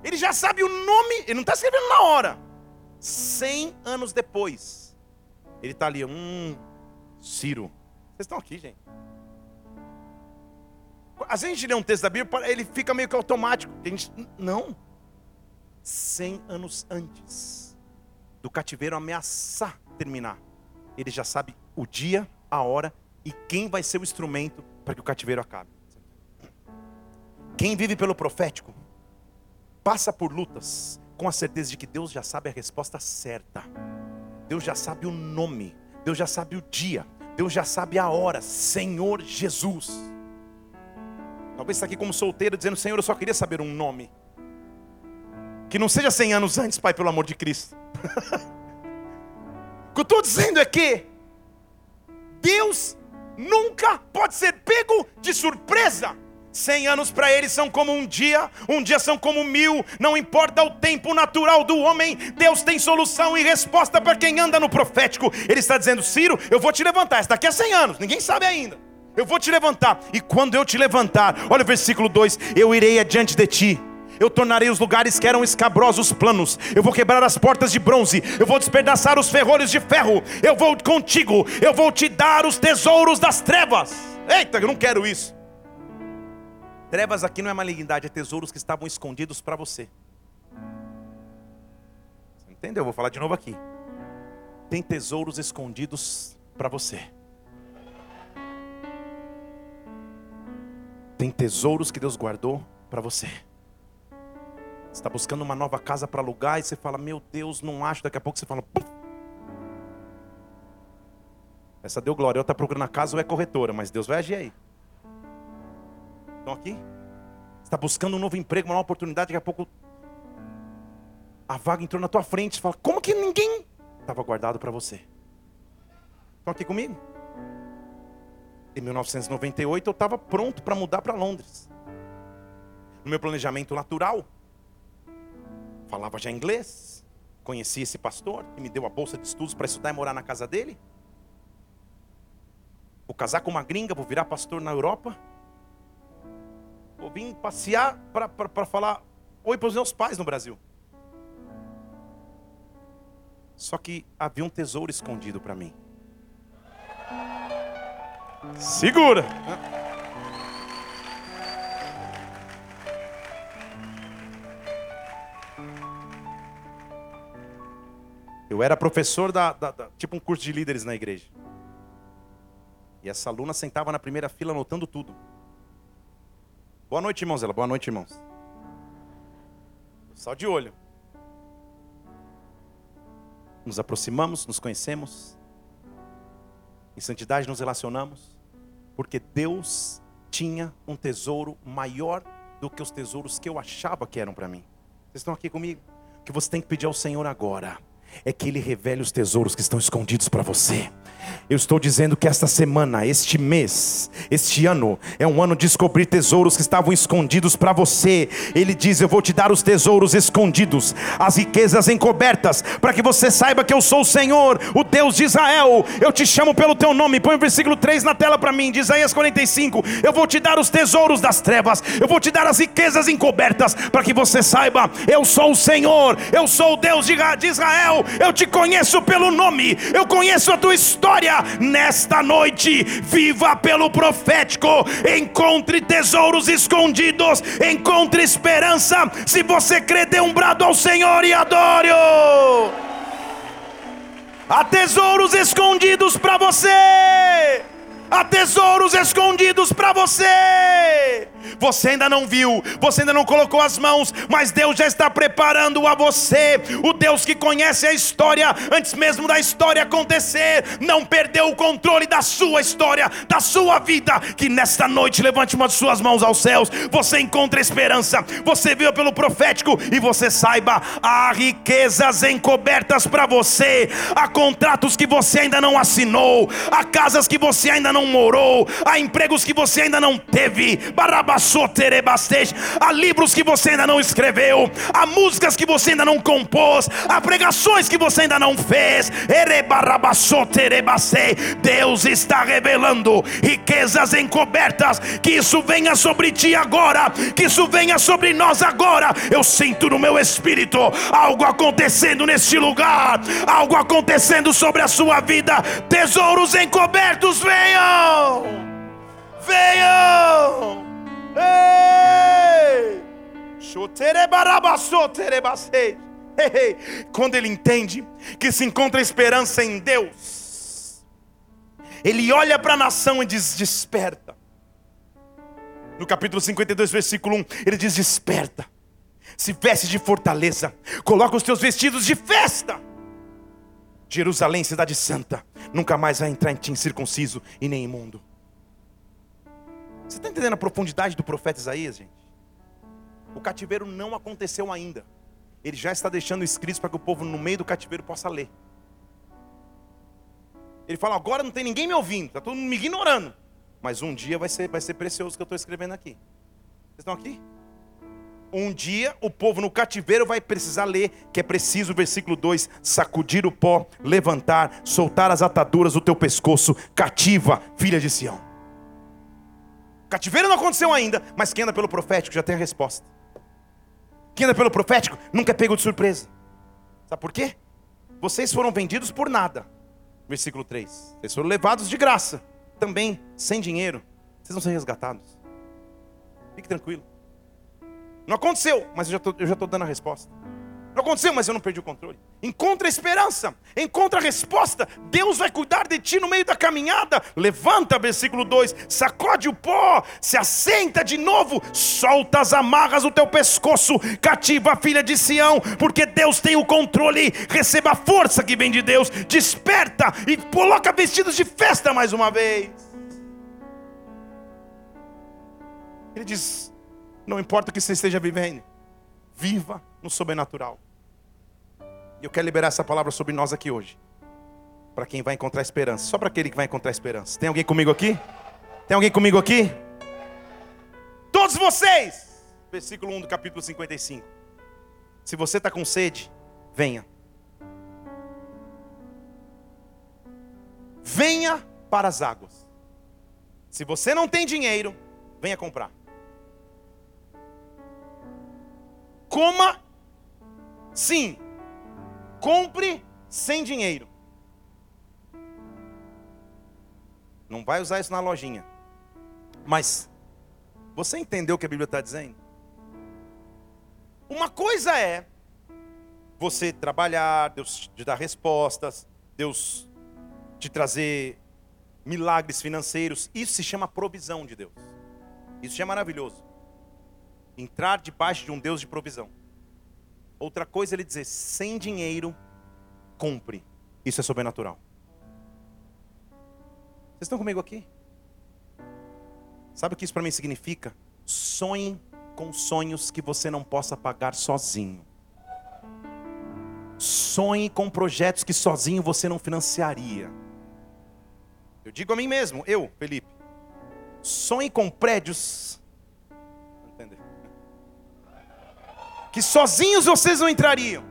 Ele já sabe o nome, ele não está escrevendo na hora. Cem anos depois, ele está ali, hum, Ciro. Vocês estão aqui, gente. Às vezes a gente lê um texto da Bíblia, ele fica meio que automático. A gente, não. Cem anos antes do cativeiro ameaçar terminar, ele já sabe o dia, a hora e quem vai ser o instrumento para que o cativeiro acabe. Quem vive pelo profético passa por lutas com a certeza de que Deus já sabe a resposta certa. Deus já sabe o nome, Deus já sabe o dia, Deus já sabe a hora. Senhor Jesus. Talvez está aqui como solteiro dizendo: Senhor, eu só queria saber um nome. Que não seja 100 anos antes, Pai, pelo amor de Cristo. o que eu estou dizendo é que Deus nunca pode ser pego de surpresa. Cem anos para ele são como um dia, um dia são como mil, não importa o tempo natural do homem, Deus tem solução e resposta para quem anda no profético. Ele está dizendo: Ciro, eu vou te levantar, está daqui a cem anos, ninguém sabe ainda. Eu vou te levantar, e quando eu te levantar, olha o versículo 2: Eu irei adiante de ti. Eu tornarei os lugares que eram escabrosos planos. Eu vou quebrar as portas de bronze. Eu vou despedaçar os ferrolhos de ferro. Eu vou contigo. Eu vou te dar os tesouros das trevas. Eita, eu não quero isso. Trevas aqui não é malignidade, é tesouros que estavam escondidos para você. Você entendeu? Eu vou falar de novo aqui. Tem tesouros escondidos para você. Tem tesouros que Deus guardou para você. Você está buscando uma nova casa para alugar e você fala, meu Deus, não acho. Daqui a pouco você fala, Puf! essa deu glória. Eu está procurando a casa ou é corretora, mas Deus vai agir aí. Estão aqui? Está buscando um novo emprego, uma nova oportunidade, daqui a pouco a vaga entrou na tua frente. Você fala, como que ninguém estava guardado para você? Estão aqui comigo? Em 1998 eu estava pronto para mudar para Londres. No meu planejamento natural, falava já inglês, conheci esse pastor que me deu a bolsa de estudos para estudar e morar na casa dele. Vou casar com uma gringa, vou virar pastor na Europa. Vou vir passear para falar oi para os meus pais no Brasil. Só que havia um tesouro escondido para mim. Segura! Eu era professor da, da, da, tipo um curso de líderes na igreja. E essa aluna sentava na primeira fila anotando tudo. Boa noite, irmãos. Ela, boa noite, irmãos. Só de olho. Nos aproximamos, nos conhecemos. Em santidade nos relacionamos. Porque Deus tinha um tesouro maior do que os tesouros que eu achava que eram para mim. Vocês estão aqui comigo? O que você tem que pedir ao Senhor agora é que Ele revele os tesouros que estão escondidos para você. Eu estou dizendo que esta semana, este mês, este ano, é um ano de descobrir tesouros que estavam escondidos para você. Ele diz: Eu vou te dar os tesouros escondidos, as riquezas encobertas, para que você saiba que eu sou o Senhor, o Deus de Israel. Eu te chamo pelo teu nome. Põe o versículo 3 na tela para mim, de Isaías 45. Eu vou te dar os tesouros das trevas, eu vou te dar as riquezas encobertas, para que você saiba: Eu sou o Senhor, eu sou o Deus de Israel. Eu te conheço pelo nome, eu conheço a tua história nesta noite. Viva pelo profético, encontre tesouros escondidos, encontre esperança. Se você crê, dê um brado ao Senhor e adore-o. Há tesouros escondidos para você. Há tesouros escondidos para você. Você ainda não viu, você ainda não colocou as mãos, mas Deus já está preparando a você. O Deus que conhece a história antes mesmo da história acontecer, não perdeu o controle da sua história, da sua vida. Que nesta noite levante uma de suas mãos aos céus. Você encontra esperança. Você viu pelo profético e você saiba há riquezas encobertas para você, há contratos que você ainda não assinou, há casas que você ainda não morou, há empregos que você ainda não teve. Há livros que você ainda não escreveu, há músicas que você ainda não compôs, há pregações que você ainda não fez. Deus está revelando riquezas encobertas. Que isso venha sobre ti agora, que isso venha sobre nós agora. Eu sinto no meu espírito algo acontecendo neste lugar, algo acontecendo sobre a sua vida. Tesouros encobertos venham, venham. Ei! Quando ele entende que se encontra esperança em Deus, ele olha para a nação e diz: Desperta. No capítulo 52, versículo 1, ele diz: Desperta, se veste de fortaleza, coloca os teus vestidos de festa. Jerusalém, cidade santa, nunca mais vai entrar em ti incircunciso e nem imundo. Você está entendendo a profundidade do profeta Isaías, gente? O cativeiro não aconteceu ainda. Ele já está deixando escritos para que o povo no meio do cativeiro possa ler. Ele fala: agora não tem ninguém me ouvindo, está todo mundo me ignorando. Mas um dia vai ser, vai ser precioso o que eu estou escrevendo aqui. Vocês estão aqui? Um dia o povo no cativeiro vai precisar ler, que é preciso, versículo 2: sacudir o pó, levantar, soltar as ataduras do teu pescoço, cativa, filha de Sião. Cativeiro não aconteceu ainda, mas quem anda pelo profético já tem a resposta. Quem anda pelo profético nunca é pego de surpresa. Sabe por quê? Vocês foram vendidos por nada. Versículo 3. Vocês foram levados de graça, também sem dinheiro. Vocês vão ser resgatados. Fique tranquilo. Não aconteceu, mas eu já estou dando a resposta. Não aconteceu, mas eu não perdi o controle. Encontra esperança, encontra resposta. Deus vai cuidar de ti no meio da caminhada. Levanta, versículo 2: sacode o pó, se assenta de novo, solta as amarras do teu pescoço, cativa a filha de Sião, porque Deus tem o controle. Receba a força que vem de Deus, desperta e coloca vestidos de festa mais uma vez. Ele diz: não importa o que você esteja vivendo, viva no sobrenatural. E eu quero liberar essa palavra sobre nós aqui hoje. Para quem vai encontrar esperança. Só para aquele que vai encontrar esperança. Tem alguém comigo aqui? Tem alguém comigo aqui? Todos vocês! Versículo 1 do capítulo 55. Se você está com sede, venha. Venha para as águas. Se você não tem dinheiro, venha comprar. Coma, sim, Compre sem dinheiro. Não vai usar isso na lojinha. Mas você entendeu o que a Bíblia está dizendo? Uma coisa é você trabalhar, Deus te dar respostas, Deus te trazer milagres financeiros. Isso se chama provisão de Deus. Isso é maravilhoso. Entrar debaixo de um Deus de provisão. Outra coisa é ele dizer, sem dinheiro, cumpre. Isso é sobrenatural. Vocês estão comigo aqui? Sabe o que isso para mim significa? Sonhe com sonhos que você não possa pagar sozinho. Sonhe com projetos que sozinho você não financiaria. Eu digo a mim mesmo, eu, Felipe. Sonhe com prédios que sozinhos vocês não entrariam.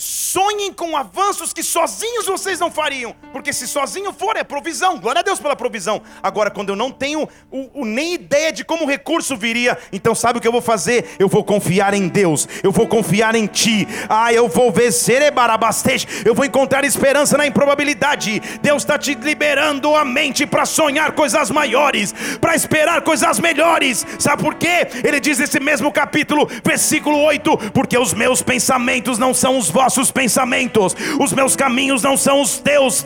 Sonhem com avanços que sozinhos vocês não fariam, porque se sozinho for é provisão, glória a Deus pela provisão. Agora, quando eu não tenho o, o, nem ideia de como o recurso viria, então sabe o que eu vou fazer? Eu vou confiar em Deus, eu vou confiar em Ti. Ah, eu vou serebarabastej, eu vou encontrar esperança na improbabilidade. Deus está te liberando a mente para sonhar coisas maiores, para esperar coisas melhores. Sabe por quê? Ele diz nesse mesmo capítulo, versículo 8: Porque os meus pensamentos não são os vossos vossos pensamentos, os meus caminhos não são os teus,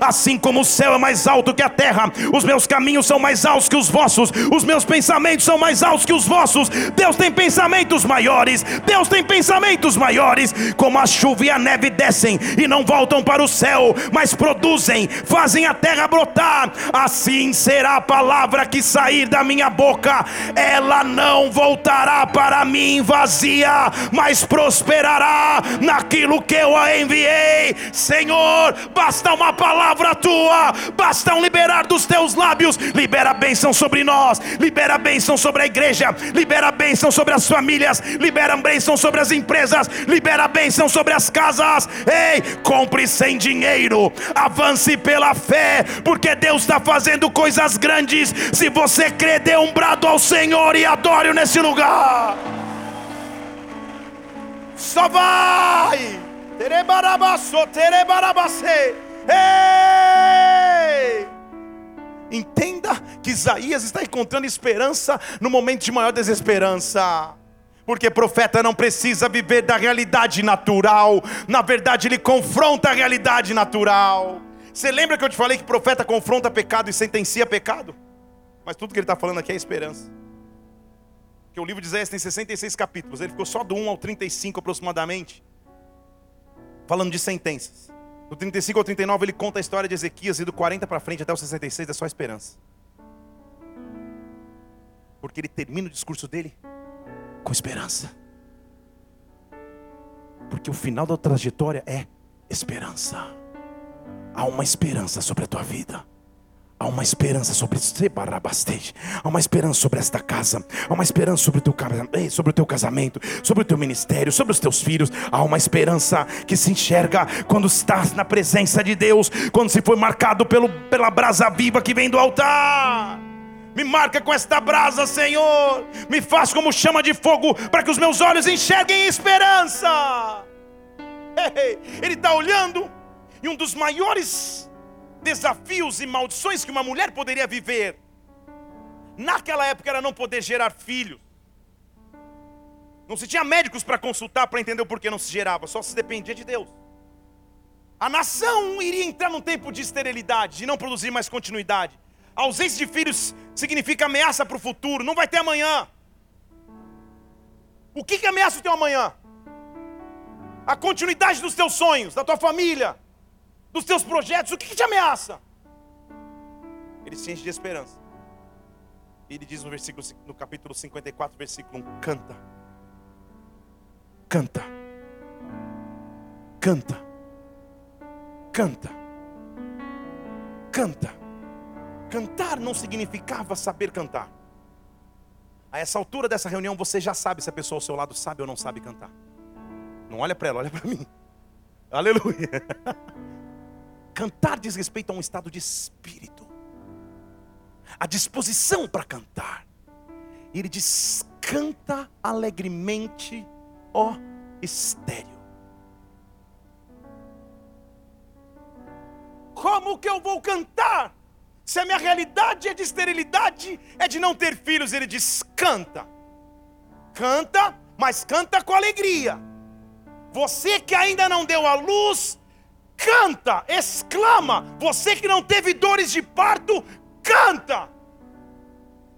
assim como o céu é mais alto que a terra, os meus caminhos são mais altos que os vossos, os meus pensamentos são mais altos que os vossos. Deus tem pensamentos maiores, Deus tem pensamentos maiores, como a chuva e a neve descem e não voltam para o céu, mas produzem, fazem a terra brotar. Assim será a palavra que sair da minha boca, ela não voltará para mim vazia, mas prosperará naquilo que eu a enviei. Senhor, basta uma palavra tua, basta um liberar dos teus lábios. Libera a bênção sobre nós, libera a bênção sobre a igreja, libera a bênção sobre as famílias, libera a bênção sobre as empresas, libera a bênção sobre as casas. Ei, compre sem dinheiro, avance pela fé, porque Deus está fazendo coisas grandes. Se você crê, dê um brado ao Senhor e adore nesse lugar. Só vai! Entenda que Isaías está encontrando esperança no momento de maior desesperança. Porque profeta não precisa viver da realidade natural, na verdade, ele confronta a realidade natural. Você lembra que eu te falei que profeta confronta pecado e sentencia pecado? Mas tudo que ele está falando aqui é esperança. Porque o livro de Isaías tem 66 capítulos, ele ficou só do 1 ao 35 aproximadamente, falando de sentenças. Do 35 ao 39 ele conta a história de Ezequias e do 40 para frente até o 66 é só esperança. Porque ele termina o discurso dele com esperança. Porque o final da trajetória é esperança. Há uma esperança sobre a tua vida. Há uma esperança sobre Há uma esperança sobre esta casa. Há uma esperança sobre o, teu, sobre o teu casamento, sobre o teu ministério, sobre os teus filhos. Há uma esperança que se enxerga quando estás na presença de Deus, quando se foi marcado pelo, pela brasa viva que vem do altar. Me marca com esta brasa, Senhor. Me faz como chama de fogo, para que os meus olhos enxerguem esperança. Ele está olhando, e um dos maiores desafios e maldições que uma mulher poderia viver. Naquela época era não poder gerar filhos. Não se tinha médicos para consultar para entender o porquê não se gerava, só se dependia de Deus. A nação iria entrar num tempo de esterilidade, de não produzir mais continuidade. A ausência de filhos significa ameaça para o futuro, não vai ter amanhã. O que, que ameaça o teu amanhã? A continuidade dos teus sonhos, da tua família, dos teus projetos, o que, que te ameaça? Ele se enche de esperança. E ele diz no versículo no capítulo 54, versículo 1, canta. Canta. Canta. Canta. Canta. Cantar não significava saber cantar. A essa altura dessa reunião você já sabe se a pessoa ao seu lado sabe ou não sabe cantar. Não olha para ela, olha para mim. Aleluia. Cantar diz respeito a um estado de espírito, a disposição para cantar. Ele diz: canta alegremente, ó estéreo. Como que eu vou cantar? Se a minha realidade é de esterilidade, é de não ter filhos, ele diz: canta, canta, mas canta com alegria. Você que ainda não deu a luz, canta, exclama. Você que não teve dores de parto, canta.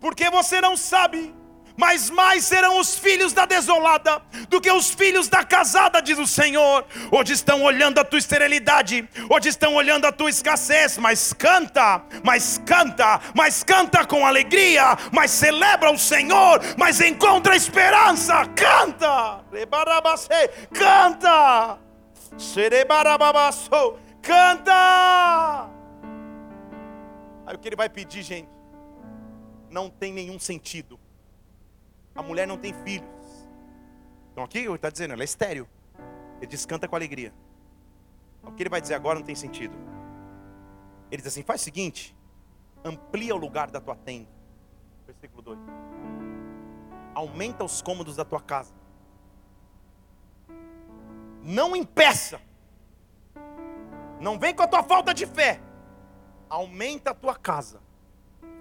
Porque você não sabe mas mais serão os filhos da desolada do que os filhos da casada, diz o Senhor. Hoje estão olhando a tua esterilidade, hoje estão olhando a tua escassez, mas canta, mas canta, mas canta com alegria, mas celebra o Senhor, mas encontra esperança, canta, canta, canta. Aí o que ele vai pedir, gente, não tem nenhum sentido a mulher não tem filhos. Então aqui ele está dizendo, ela é estéreo. Ele diz, canta com alegria. O que ele vai dizer agora não tem sentido. Ele diz assim: faz o seguinte, amplia o lugar da tua tenda. Versículo 2. Aumenta os cômodos da tua casa. Não impeça. Não vem com a tua falta de fé. Aumenta a tua casa.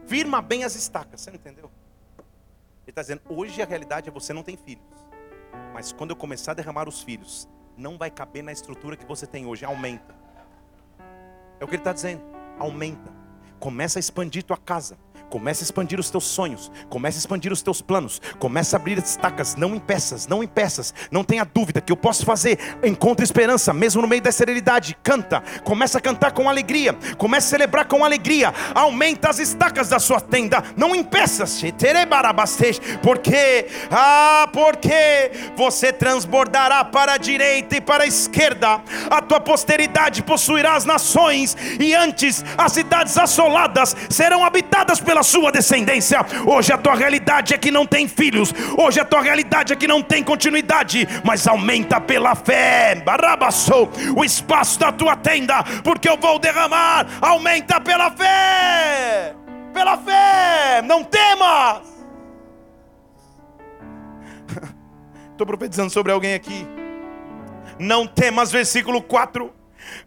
Firma bem as estacas. Você não entendeu? Ele está dizendo: hoje a realidade é você não tem filhos. Mas quando eu começar a derramar os filhos, não vai caber na estrutura que você tem hoje, aumenta. É o que ele está dizendo: aumenta. Começa a expandir tua casa. Começa a expandir os teus sonhos, começa a expandir os teus planos, começa a abrir as estacas, não impeças, não impeças, não tenha dúvida que eu posso fazer. Encontre esperança, mesmo no meio da serenidade. Canta, começa a cantar com alegria, começa a celebrar com alegria. Aumenta as estacas da sua tenda, não impeças, porque, ah, porque você transbordará para a direita e para a esquerda, a tua posteridade possuirá as nações, e antes as cidades assoladas serão habitadas pela sua descendência. Hoje a tua realidade é que não tem filhos, hoje a tua realidade é que não tem continuidade, mas aumenta pela fé. Barabassou o espaço da tua tenda, porque eu vou derramar. Aumenta pela fé, pela fé, não temas. Estou profetizando sobre alguém aqui. Não temas, versículo 4.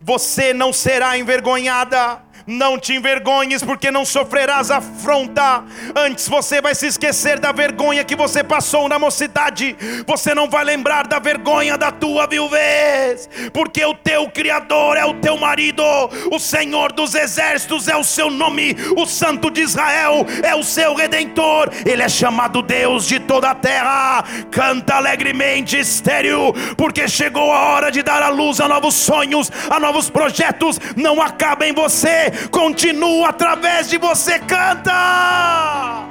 Você não será envergonhada Não te envergonhes, porque não sofrerás afronta. Antes você vai se esquecer da vergonha que você passou na mocidade. Você não vai lembrar da vergonha da tua viuvez, porque o teu Criador é o teu marido, o Senhor dos exércitos é o seu nome, o Santo de Israel é o seu redentor. Ele é chamado Deus de toda a terra. Canta alegremente, estéreo, porque chegou a hora de dar a luz a novos sonhos, a novos projetos. Não acaba em você continua através de você. Canta!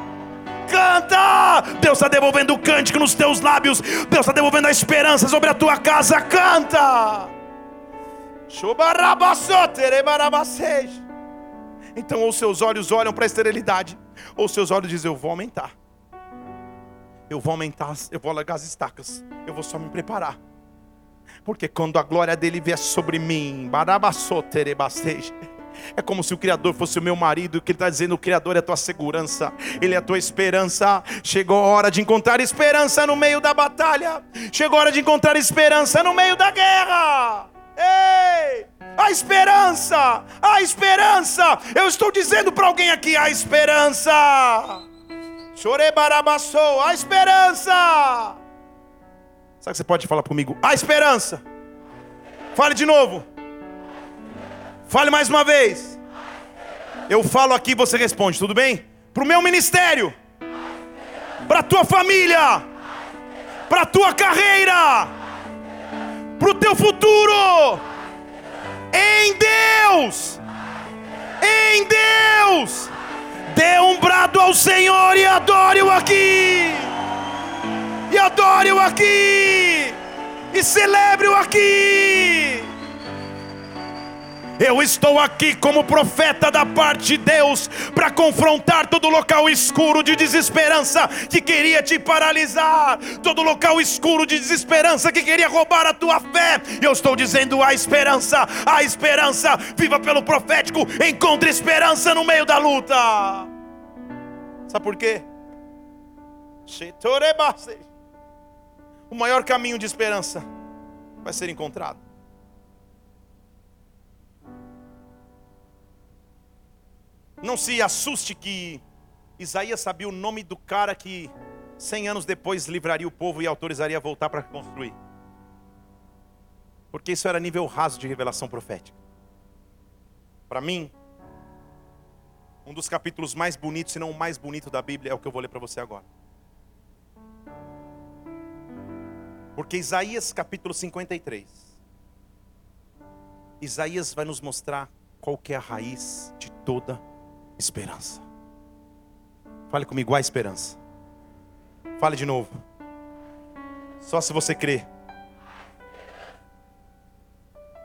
Canta! Deus está devolvendo o cântico nos teus lábios. Deus está devolvendo a esperança sobre a tua casa. Canta! Então, ou seus olhos olham para a esterilidade, ou seus olhos dizem: Eu vou aumentar. Eu vou aumentar, eu vou largar as estacas. Eu vou só me preparar. Porque quando a glória dele vier sobre mim, é como se o Criador fosse o meu marido, que ele está dizendo: o Criador é a tua segurança, Ele é a tua esperança. Chegou a hora de encontrar esperança no meio da batalha, chegou a hora de encontrar esperança no meio da guerra. Ei! A esperança! A esperança! Eu estou dizendo para alguém aqui: a esperança! Chorei barabassou, a esperança! Sabe que você pode falar comigo? A esperança! Fale de novo. Fale mais uma vez. Eu falo aqui, você responde, tudo bem? Para o meu ministério, para a tua família, para a tua carreira, para o teu futuro, em Deus, em Deus. Dê um brado ao Senhor e adore-o aqui, e adore-o aqui, e celebre-o aqui. Eu estou aqui como profeta da parte de Deus para confrontar todo local escuro de desesperança que queria te paralisar, todo local escuro de desesperança que queria roubar a tua fé. Eu estou dizendo: a esperança, a esperança, viva pelo profético, encontre esperança no meio da luta. Sabe por quê? O maior caminho de esperança vai ser encontrado. Não se assuste que Isaías sabia o nome do cara que cem anos depois livraria o povo e autorizaria a voltar para construir. Porque isso era nível raso de revelação profética. Para mim, um dos capítulos mais bonitos, se não o mais bonito da Bíblia, é o que eu vou ler para você agora. Porque Isaías capítulo 53. Isaías vai nos mostrar qual é a raiz de toda esperança. Fale comigo, a esperança. Fale de novo. Só se você crê.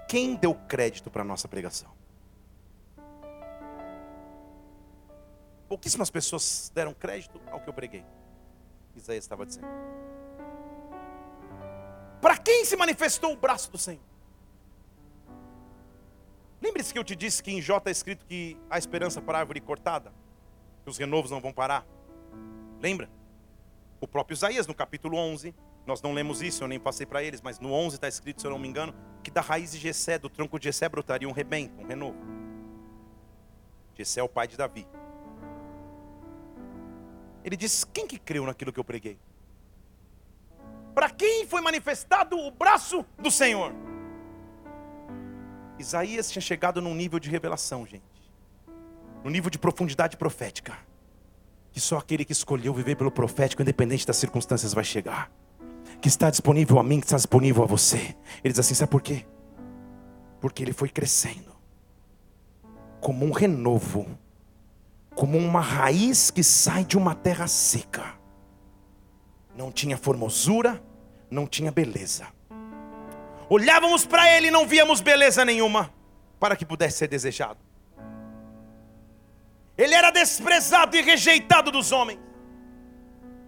Quem deu crédito para a nossa pregação? Pouquíssimas pessoas deram crédito ao que eu preguei. Isaías estava dizendo. Para quem se manifestou o braço do Senhor? Lembre-se que eu te disse que em Jó está escrito que há esperança para a árvore cortada, que os renovos não vão parar. Lembra? O próprio Isaías, no capítulo 11, nós não lemos isso, eu nem passei para eles, mas no 11 está escrito, se eu não me engano, que da raiz de Jessé, do tronco de Jessé, brotaria um rebento, um renovo. Jessé é o pai de Davi. Ele diz: Quem que creu naquilo que eu preguei? Para quem foi manifestado o braço do Senhor? Isaías tinha chegado num nível de revelação, gente. Num nível de profundidade profética. Que só aquele que escolheu viver pelo profético, independente das circunstâncias, vai chegar. Que está disponível a mim, que está disponível a você. Ele diz assim: sabe por quê? Porque ele foi crescendo. Como um renovo. Como uma raiz que sai de uma terra seca. Não tinha formosura, não tinha beleza Olhávamos para ele e não víamos beleza nenhuma para que pudesse ser desejado. Ele era desprezado e rejeitado dos homens.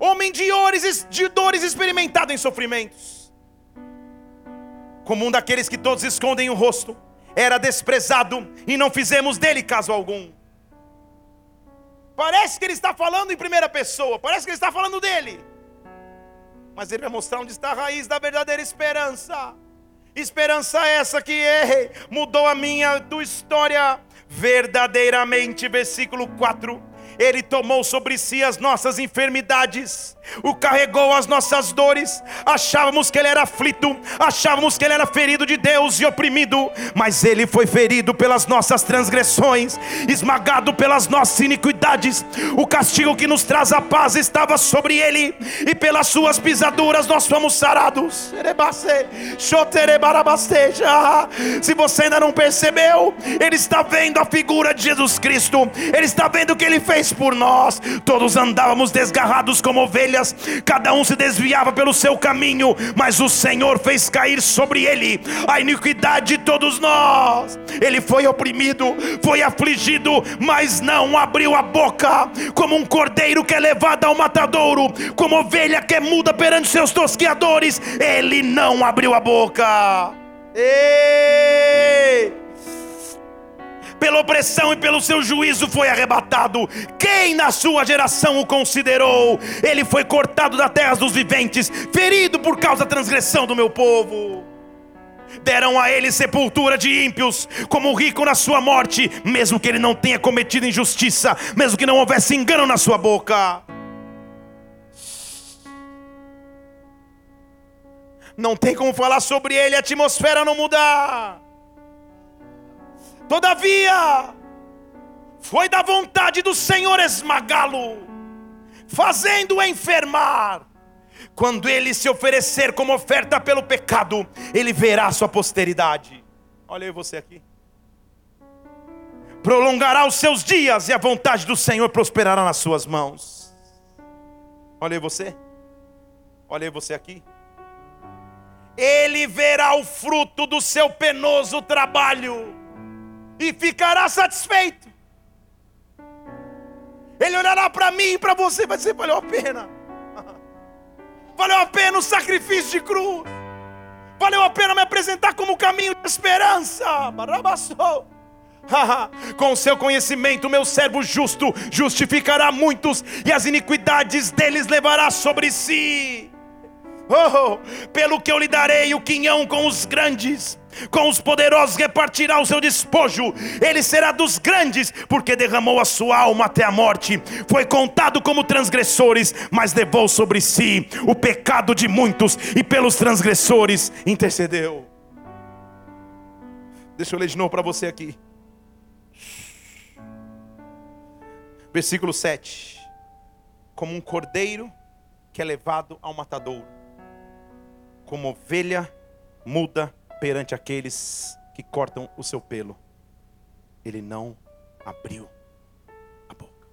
Homem de dores, de dores experimentado em sofrimentos. Como um daqueles que todos escondem o rosto. Era desprezado e não fizemos dele caso algum. Parece que ele está falando em primeira pessoa, parece que ele está falando dele. Mas ele vai mostrar onde está a raiz da verdadeira esperança. Esperança essa que ei, mudou a minha, tua história. verdadeiramente, versículo 4 ele tomou sobre si as nossas enfermidades, o carregou as nossas dores. Achávamos que ele era aflito, achávamos que ele era ferido de Deus e oprimido, mas ele foi ferido pelas nossas transgressões, esmagado pelas nossas iniquidades. O castigo que nos traz a paz estava sobre ele, e pelas suas pisaduras nós fomos sarados. Se você ainda não percebeu, ele está vendo a figura de Jesus Cristo, ele está vendo o que ele fez por nós. Todos andávamos desgarrados como ovelhas, cada um se desviava pelo seu caminho, mas o Senhor fez cair sobre ele a iniquidade de todos nós. Ele foi oprimido, foi afligido, mas não abriu a boca, como um cordeiro que é levado ao matadouro, como ovelha que é muda perante seus tosqueadores. Ele não abriu a boca. Ei! Pela opressão e pelo seu juízo foi arrebatado. Quem na sua geração o considerou? Ele foi cortado da terra dos viventes, ferido por causa da transgressão do meu povo. Deram a ele sepultura de ímpios, como rico na sua morte, mesmo que ele não tenha cometido injustiça, mesmo que não houvesse engano na sua boca. Não tem como falar sobre ele, a atmosfera não mudar. Todavia, foi da vontade do Senhor esmagá-lo, fazendo-o enfermar. Quando ele se oferecer como oferta pelo pecado, ele verá sua posteridade. Olha aí você aqui. Prolongará os seus dias e a vontade do Senhor prosperará nas suas mãos. Olha aí você. Olha aí você aqui. Ele verá o fruto do seu penoso trabalho e ficará satisfeito. Ele olhará para mim e para você, vai dizer: valeu a pena. Valeu a pena o sacrifício de cruz. Valeu a pena me apresentar como caminho de esperança. Com o seu conhecimento, meu servo justo justificará muitos, e as iniquidades deles levará sobre si. Oh, pelo que eu lhe darei o quinhão com os grandes, com os poderosos repartirá o seu despojo, ele será dos grandes, porque derramou a sua alma até a morte, foi contado como transgressores, mas levou sobre si o pecado de muitos, e pelos transgressores intercedeu. Deixa eu ler de novo para você aqui. Versículo 7: Como um cordeiro que é levado ao matadouro, como ovelha muda perante aqueles que cortam o seu pelo. Ele não abriu a boca.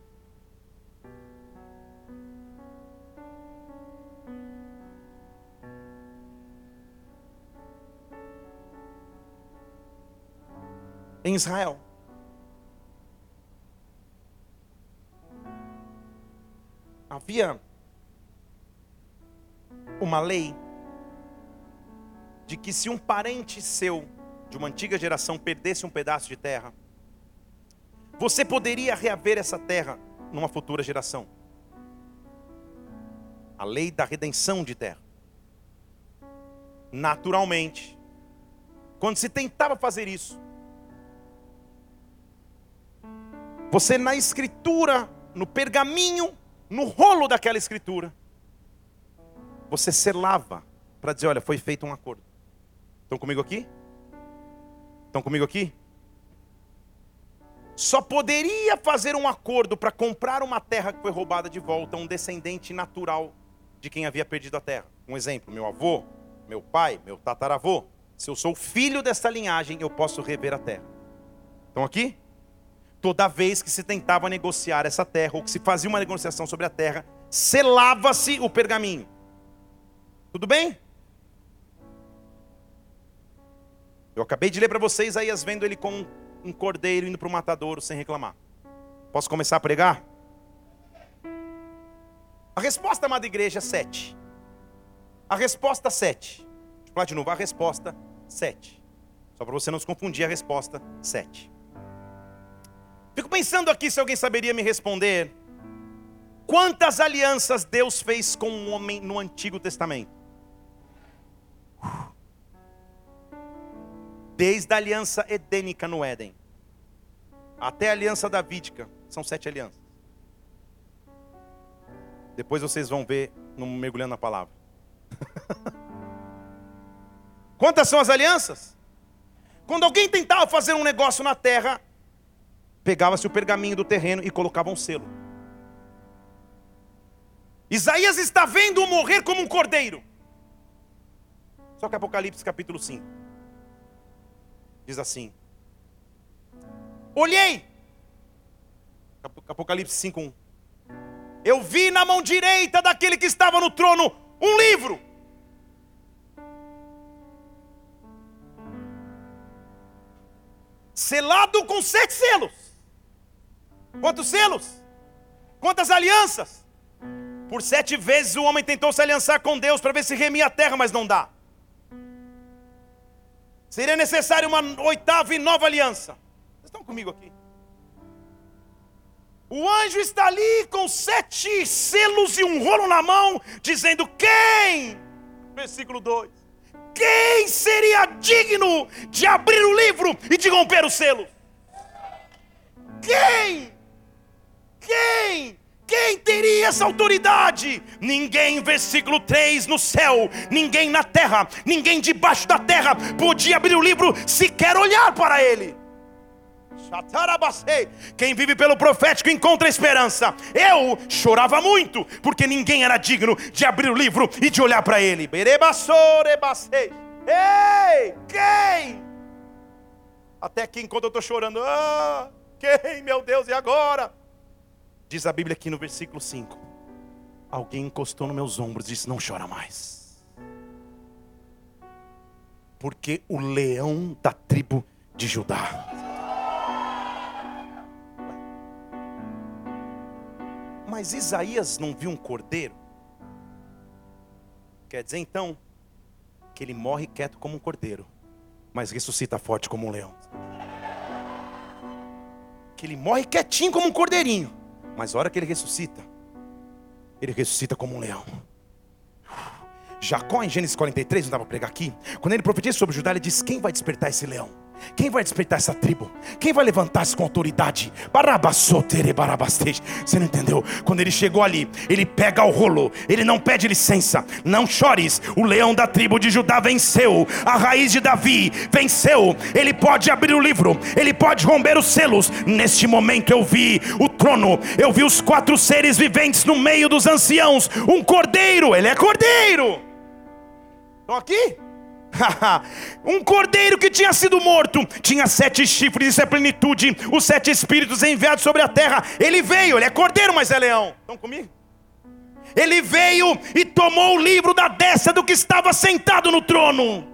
Em Israel, havia uma lei de que se um parente seu de uma antiga geração perdesse um pedaço de terra, você poderia reaver essa terra numa futura geração. A lei da redenção de terra. Naturalmente, quando se tentava fazer isso, você na escritura, no pergaminho, no rolo daquela escritura, você selava para dizer: olha, foi feito um acordo. Estão comigo aqui? Estão comigo aqui? Só poderia fazer um acordo para comprar uma terra que foi roubada de volta um descendente natural de quem havia perdido a terra. Um exemplo: meu avô, meu pai, meu tataravô. Se eu sou filho dessa linhagem, eu posso rever a terra. Estão aqui? Toda vez que se tentava negociar essa terra, ou que se fazia uma negociação sobre a terra, selava-se o pergaminho. Tudo bem? Eu acabei de ler para vocês Isaías vendo ele com um cordeiro indo para o matadouro sem reclamar. Posso começar a pregar? A resposta, amada igreja, 7. A resposta 7. Deixa eu falar de novo. A resposta 7. Só para você não se confundir, a resposta 7. Fico pensando aqui se alguém saberia me responder. Quantas alianças Deus fez com um homem no Antigo Testamento? Desde a aliança edênica no Éden. até a aliança davídica, são sete alianças. Depois vocês vão ver no mergulhando na palavra. Quantas são as alianças? Quando alguém tentava fazer um negócio na terra, pegava-se o pergaminho do terreno e colocava um selo. Isaías está vendo o morrer como um cordeiro. Só que Apocalipse capítulo 5 diz assim: Olhei, Apocalipse 5:1. Eu vi na mão direita daquele que estava no trono um livro. Selado com sete selos. Quantos selos? Quantas alianças? Por sete vezes o homem tentou se aliançar com Deus para ver se remia a terra, mas não dá. Seria necessário uma oitava e nova aliança. Vocês estão comigo aqui? O anjo está ali com sete selos e um rolo na mão, dizendo: Quem? Versículo 2: Quem seria digno de abrir o livro e de romper o selo? Quem? Quem? Quem teria essa autoridade? Ninguém, versículo 3, no céu, ninguém na terra, ninguém debaixo da terra podia abrir o livro sequer olhar para ele. Quem vive pelo profético encontra esperança. Eu chorava muito, porque ninguém era digno de abrir o livro e de olhar para ele. Ei, quem? Até que enquanto eu estou chorando, ah, quem, meu Deus, e agora? Diz a Bíblia aqui no versículo 5: Alguém encostou nos meus ombros e disse: Não chora mais. Porque o leão da tribo de Judá. Mas Isaías não viu um cordeiro? Quer dizer então que ele morre quieto como um cordeiro, mas ressuscita forte como um leão. Que ele morre quietinho como um cordeirinho, mas a hora que ele ressuscita, ele ressuscita como um leão. Jacó, em Gênesis 43, não dá para pregar aqui. Quando ele profetiza sobre Judá, ele diz: Quem vai despertar esse leão? Quem vai despertar essa tribo? Quem vai levantar-se com autoridade? Você não entendeu? Quando ele chegou ali, ele pega o rolo, ele não pede licença. Não chores, o leão da tribo de Judá venceu, a raiz de Davi venceu. Ele pode abrir o livro, ele pode romper os selos. Neste momento eu vi o trono, eu vi os quatro seres viventes no meio dos anciãos. Um cordeiro, ele é cordeiro. Estão aqui? um cordeiro que tinha sido morto, tinha sete chifres, isso é plenitude, os sete espíritos enviados sobre a terra. Ele veio, ele é cordeiro, mas é leão. Estão comigo? Ele veio e tomou o livro da destra do que estava sentado no trono.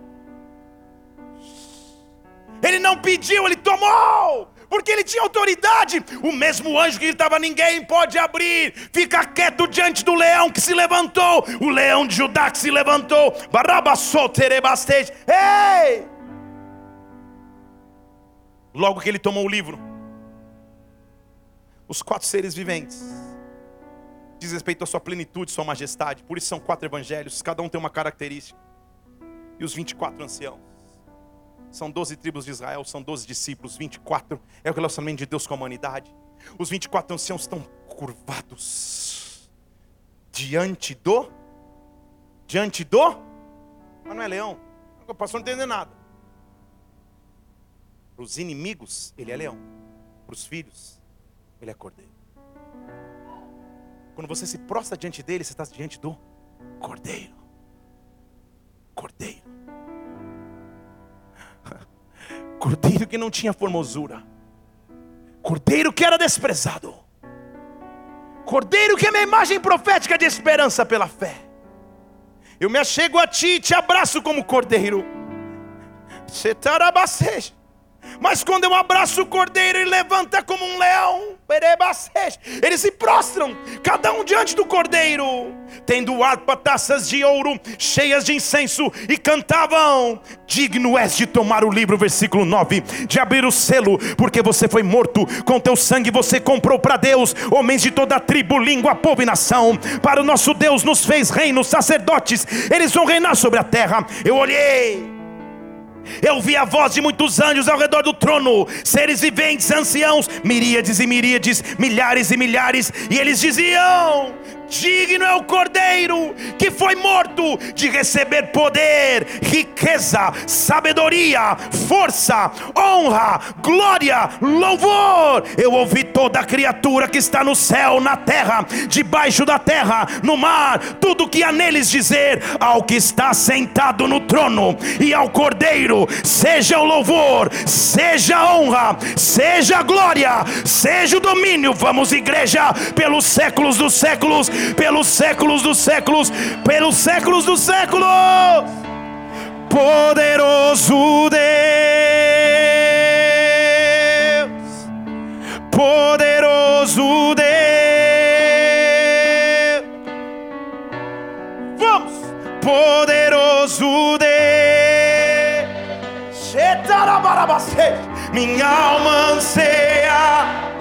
Ele não pediu, ele tomou porque ele tinha autoridade. O mesmo anjo que gritava: Ninguém pode abrir, fica quieto diante do leão que se levantou, o leão de Judá que se levantou. Ei! Logo que ele tomou o livro, os quatro seres viventes diz respeito à sua plenitude, sua majestade. Por isso são quatro evangelhos, cada um tem uma característica. E os 24 anciãos são 12 tribos de Israel, são 12 discípulos, 24 é o relacionamento de Deus com a humanidade. Os 24 anciãos estão curvados diante do diante do mas não é leão. O pastor não entendendo nada. Para os inimigos, ele é leão. Para os filhos, ele é cordeiro. Quando você se prostra diante dele, você está diante do cordeiro. Cordeiro. Cordeiro que não tinha formosura. Cordeiro que era desprezado. Cordeiro que é minha imagem profética de esperança pela fé. Eu me achego a ti e te abraço como cordeiro. Mas quando eu abraço o cordeiro, ele levanta como um leão. Eles se prostram, cada um diante do cordeiro, tendo harpa, taças de ouro, cheias de incenso, e cantavam: Digno és de tomar o livro, versículo 9, de abrir o selo, porque você foi morto, com teu sangue você comprou para Deus, homens de toda tribo, língua, povo e nação. Para o nosso Deus nos fez reinos, sacerdotes, eles vão reinar sobre a terra. Eu olhei Eu vi a voz de muitos anjos ao redor do trono, seres viventes, anciãos, miríades e miríades, milhares e milhares, e eles diziam: Digno é o cordeiro que foi morto de receber poder, riqueza, sabedoria, força, honra, glória, louvor. Eu ouvi toda criatura que está no céu, na terra, debaixo da terra, no mar, tudo que há neles dizer ao que está sentado no trono e ao cordeiro, seja o louvor, seja a honra, seja a glória, seja o domínio. Vamos, igreja, pelos séculos dos séculos pelos séculos dos séculos, pelos séculos dos séculos. Poderoso Deus, poderoso Deus. Vamos, poderoso Deus. Minha alma anseia.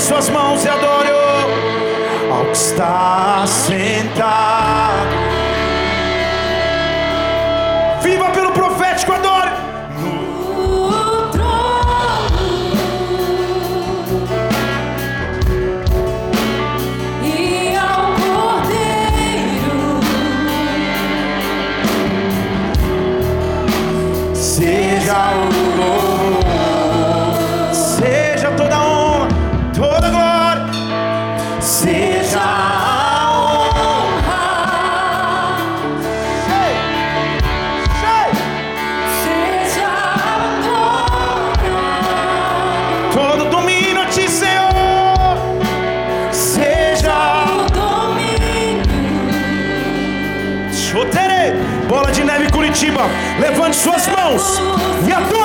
suas mãos e adore ao que está sentado. Levante suas mãos e adore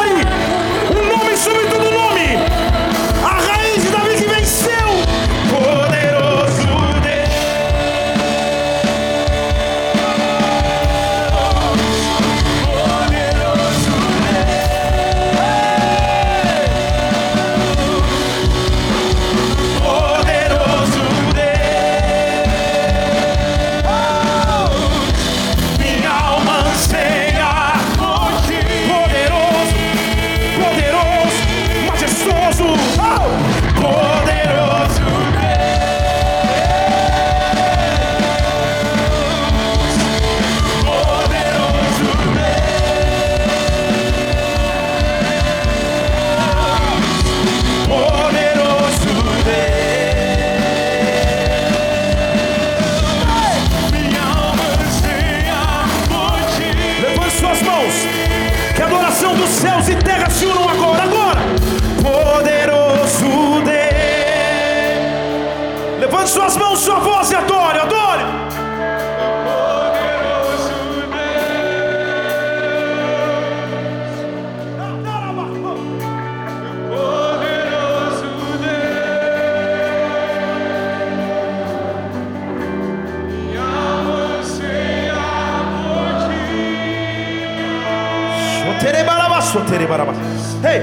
Ei,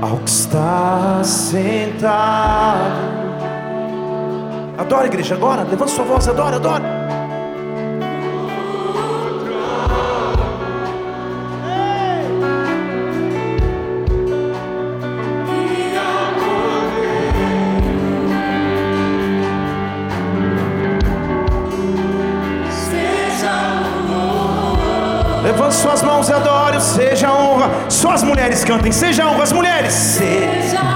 ao que está sentado. Adora, igreja, agora. Levanta sua voz, adora, adora. Só as mulheres cantem. Seja a honra, as mulheres.
seja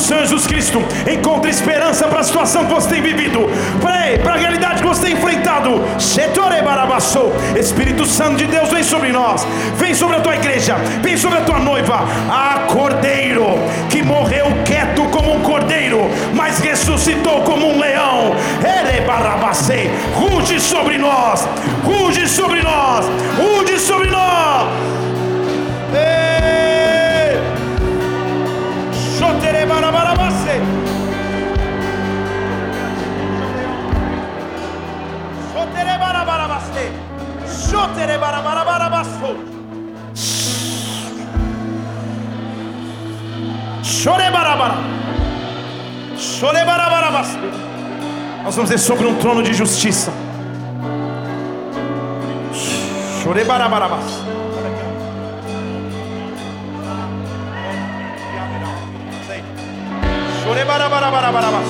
Em o nome do Senhor Jesus Cristo, encontre esperança para a situação que você tem vivido, para a realidade que você tem enfrentado. Espírito Santo de Deus, vem sobre nós, vem sobre a tua igreja, vem sobre a tua noiva. Ah, Cordeiro, que morreu quieto como um cordeiro, mas ressuscitou como um leão. Ruge sobre nós, ruge sobre nós, ruge sobre nós. Nós vamos ver sobre um trono de justiça. Chorebarabarabas. Chorebarabarabarabarabas.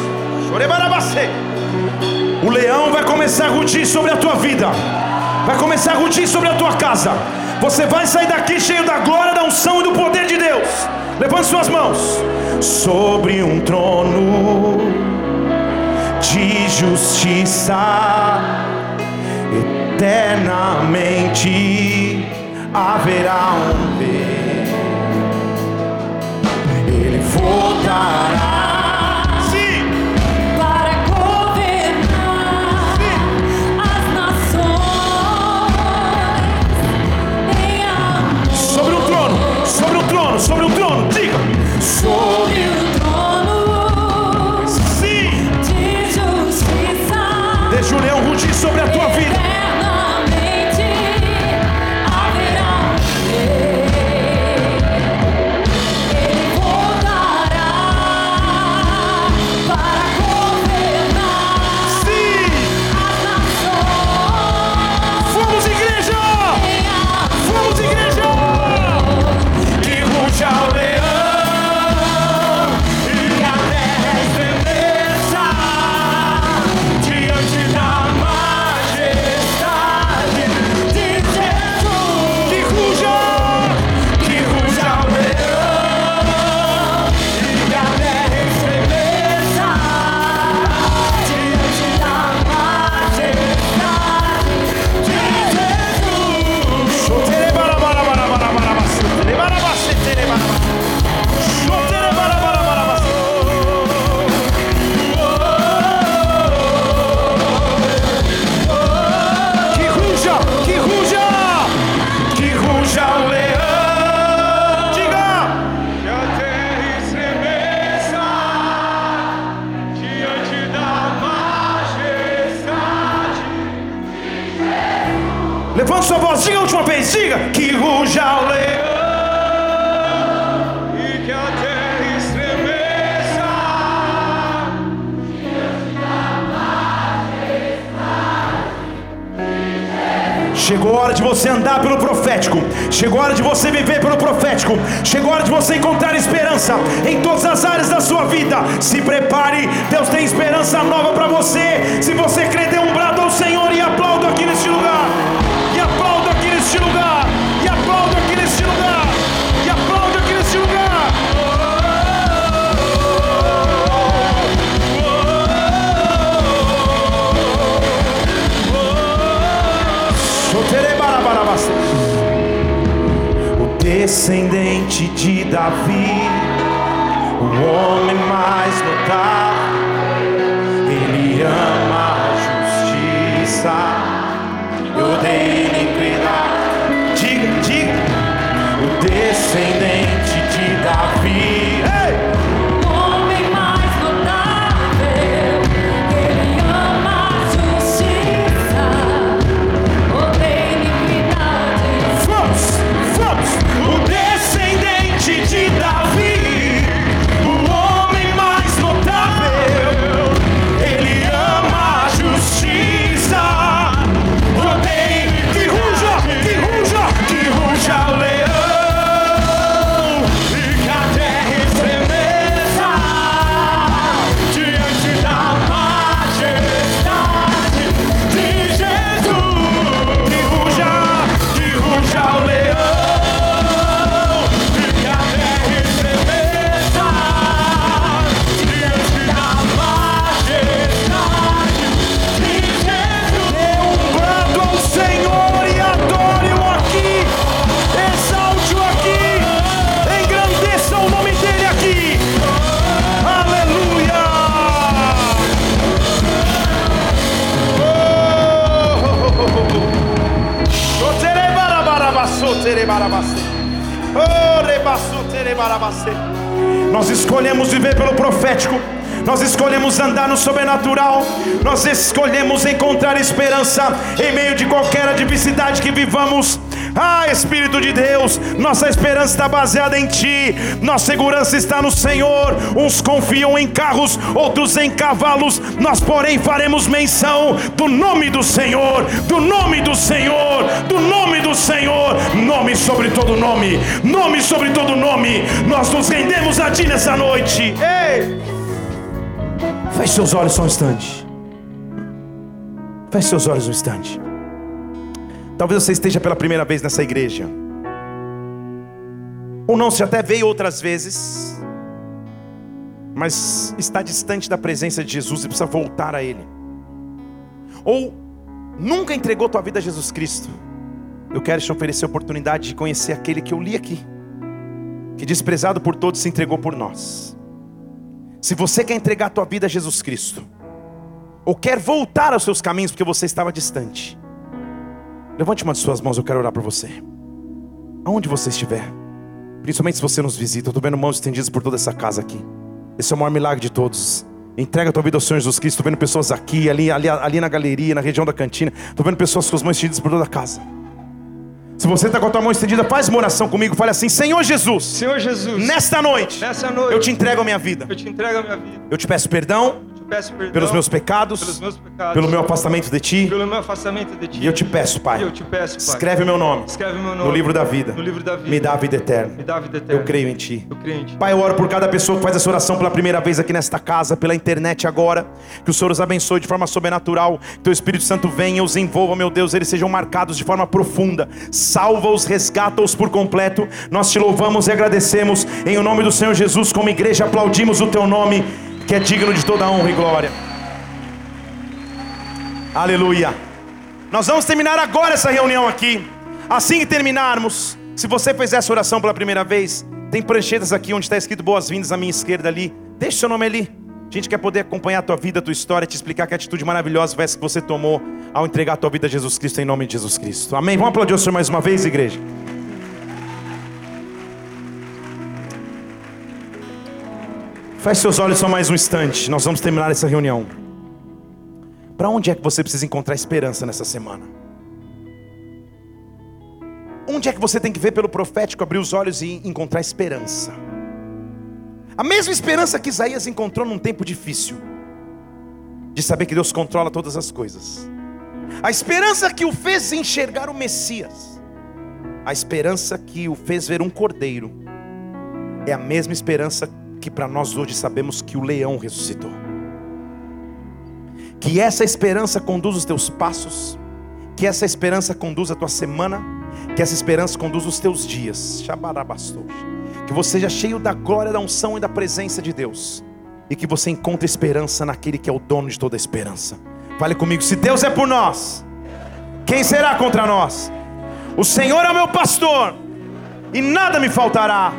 Chorebarabacê. O leão vai começar a rugir sobre a tua vida. Vai começar a rugir sobre a tua casa. Você vai sair daqui cheio da glória, da unção e do poder de Deus. Levante suas mãos. Sobre um trono de justiça, eternamente haverá um rei. Ele voltará. Sobre o trono Sim.
de
rugir sobre a tua vida. Nós escolhemos viver pelo profético. Nós escolhemos andar no sobrenatural. Nós escolhemos encontrar esperança em meio de qualquer adversidade que vivamos. Ah, Espírito de Deus, nossa esperança está baseada em Ti, nossa segurança está no Senhor. Uns confiam em carros, outros em cavalos. Nós, porém, faremos menção do nome do Senhor, do nome do Senhor, do nome do Senhor, nome sobre todo nome, nome sobre todo nome. Nós nos rendemos a Ti nessa noite. Ei! Feche seus olhos só um instante. Feche seus olhos um instante. Talvez você esteja pela primeira vez nessa igreja. Ou não, você até veio outras vezes. Mas está distante da presença de Jesus e precisa voltar a Ele. Ou nunca entregou tua vida a Jesus Cristo. Eu quero te oferecer a oportunidade de conhecer aquele que eu li aqui. Que desprezado por todos se entregou por nós. Se você quer entregar a tua vida a Jesus Cristo, ou quer voltar aos seus caminhos porque você estava distante, levante uma de suas mãos, eu quero orar por você. Aonde você estiver, principalmente se você nos visita, eu estou vendo mãos estendidas por toda essa casa aqui. Esse é o maior milagre de todos. Entrega a tua vida ao Senhor Jesus Cristo. Estou vendo pessoas aqui, ali, ali, ali na galeria, na região da cantina. Estou vendo pessoas com as mãos estendidas por toda a casa. Se você está com a tua mão estendida, faz uma oração comigo. Fale assim: Senhor Jesus,
Senhor Jesus,
nesta noite,
nessa noite
eu te entrego a minha vida.
eu te entrego a minha vida.
Eu te peço perdão
peço perdão
pelos meus pecados,
pelos meus pecados,
pelo meu afastamento de ti.
pelo meu afastamento de ti.
E eu te peço, Pai,
eu te peço, Pai,
escreve o meu nome
escreve meu nome
no livro da vida.
no livro da vida.
Me dá a vida eterna.
Me dá a vida eterna.
Eu creio em ti.
Eu creio em ti.
Pai, eu oro por cada pessoa que faz essa oração pela primeira vez aqui nesta casa, pela internet agora. Que o Senhor os abençoe de forma sobrenatural. Que teu Espírito Santo venha e os envolva, meu Deus. Eles sejam marcados de forma profunda. Salva-os, resgata-os por completo. Nós te louvamos e agradecemos. Em o nome do Senhor Jesus, como igreja, aplaudimos o teu nome, que é digno de toda honra e glória. Aleluia. Nós vamos terminar agora essa reunião aqui. Assim que terminarmos, se você fez essa oração pela primeira vez, tem pranchetas aqui onde está escrito boas-vindas à minha esquerda ali. Deixa seu nome ali. A gente quer poder acompanhar a tua vida, a tua história, te explicar que atitude maravilhosa foi essa que você tomou ao entregar a tua vida a Jesus Cristo em nome de Jesus Cristo. Amém. Vamos aplaudir o Senhor mais uma vez, igreja. Feche seus olhos só mais um instante. Nós vamos terminar essa reunião. Para onde é que você precisa encontrar esperança nessa semana? Onde é que você tem que ver pelo profético, abrir os olhos e encontrar esperança? A mesma esperança que Isaías encontrou num tempo difícil, de saber que Deus controla todas as coisas. A esperança que o fez enxergar o Messias, a esperança que o fez ver um cordeiro, é a mesma esperança que para nós hoje sabemos que o leão ressuscitou. Que essa esperança conduz os teus passos, que essa esperança conduz a tua semana, que essa esperança conduz os teus dias. Que você seja cheio da glória, da unção e da presença de Deus. E que você encontre esperança naquele que é o dono de toda esperança. Fale comigo, se Deus é por nós, quem será contra nós? O Senhor é o meu pastor, e nada me faltará.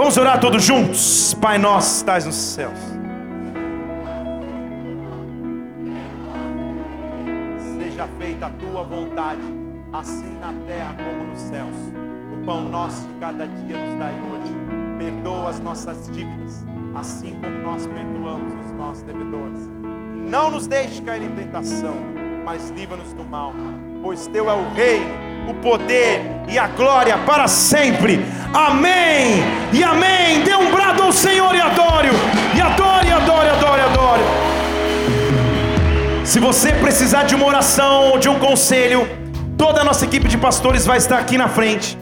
Vamos orar todos juntos. Pai nosso, estás nos céus. Seja feita a tua vontade, assim na terra como nos céus. O pão nosso de cada dia nos dai hoje. Perdoa as nossas dívidas, assim como nós perdoamos os nossos devedores. Não nos deixe cair em tentação, mas livra-nos do mal, pois teu é o reino, o poder e a glória para sempre. Amém e amém. Dê um brado ao Senhor e adore, e adore, adore, adore, adore. Se você precisar de uma oração ou de um conselho, toda a nossa equipe de pastores vai estar aqui na frente.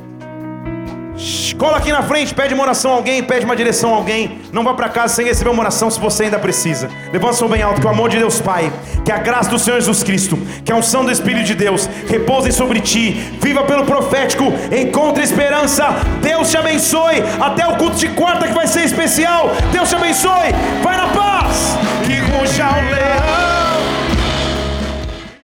Cola aqui na frente, pede uma oração a alguém, pede uma direção a alguém. Não vá para casa sem receber uma oração se você ainda precisa. Levanta sua mão bem alto, que o amor de Deus Pai, que a graça do Senhor Jesus Cristo, que a unção do Espírito de Deus repousem sobre ti. Viva pelo profético, encontre esperança. Deus te abençoe. Até o culto de quarta que vai ser especial. Deus te abençoe. Vai na paz. Que ruja o leão.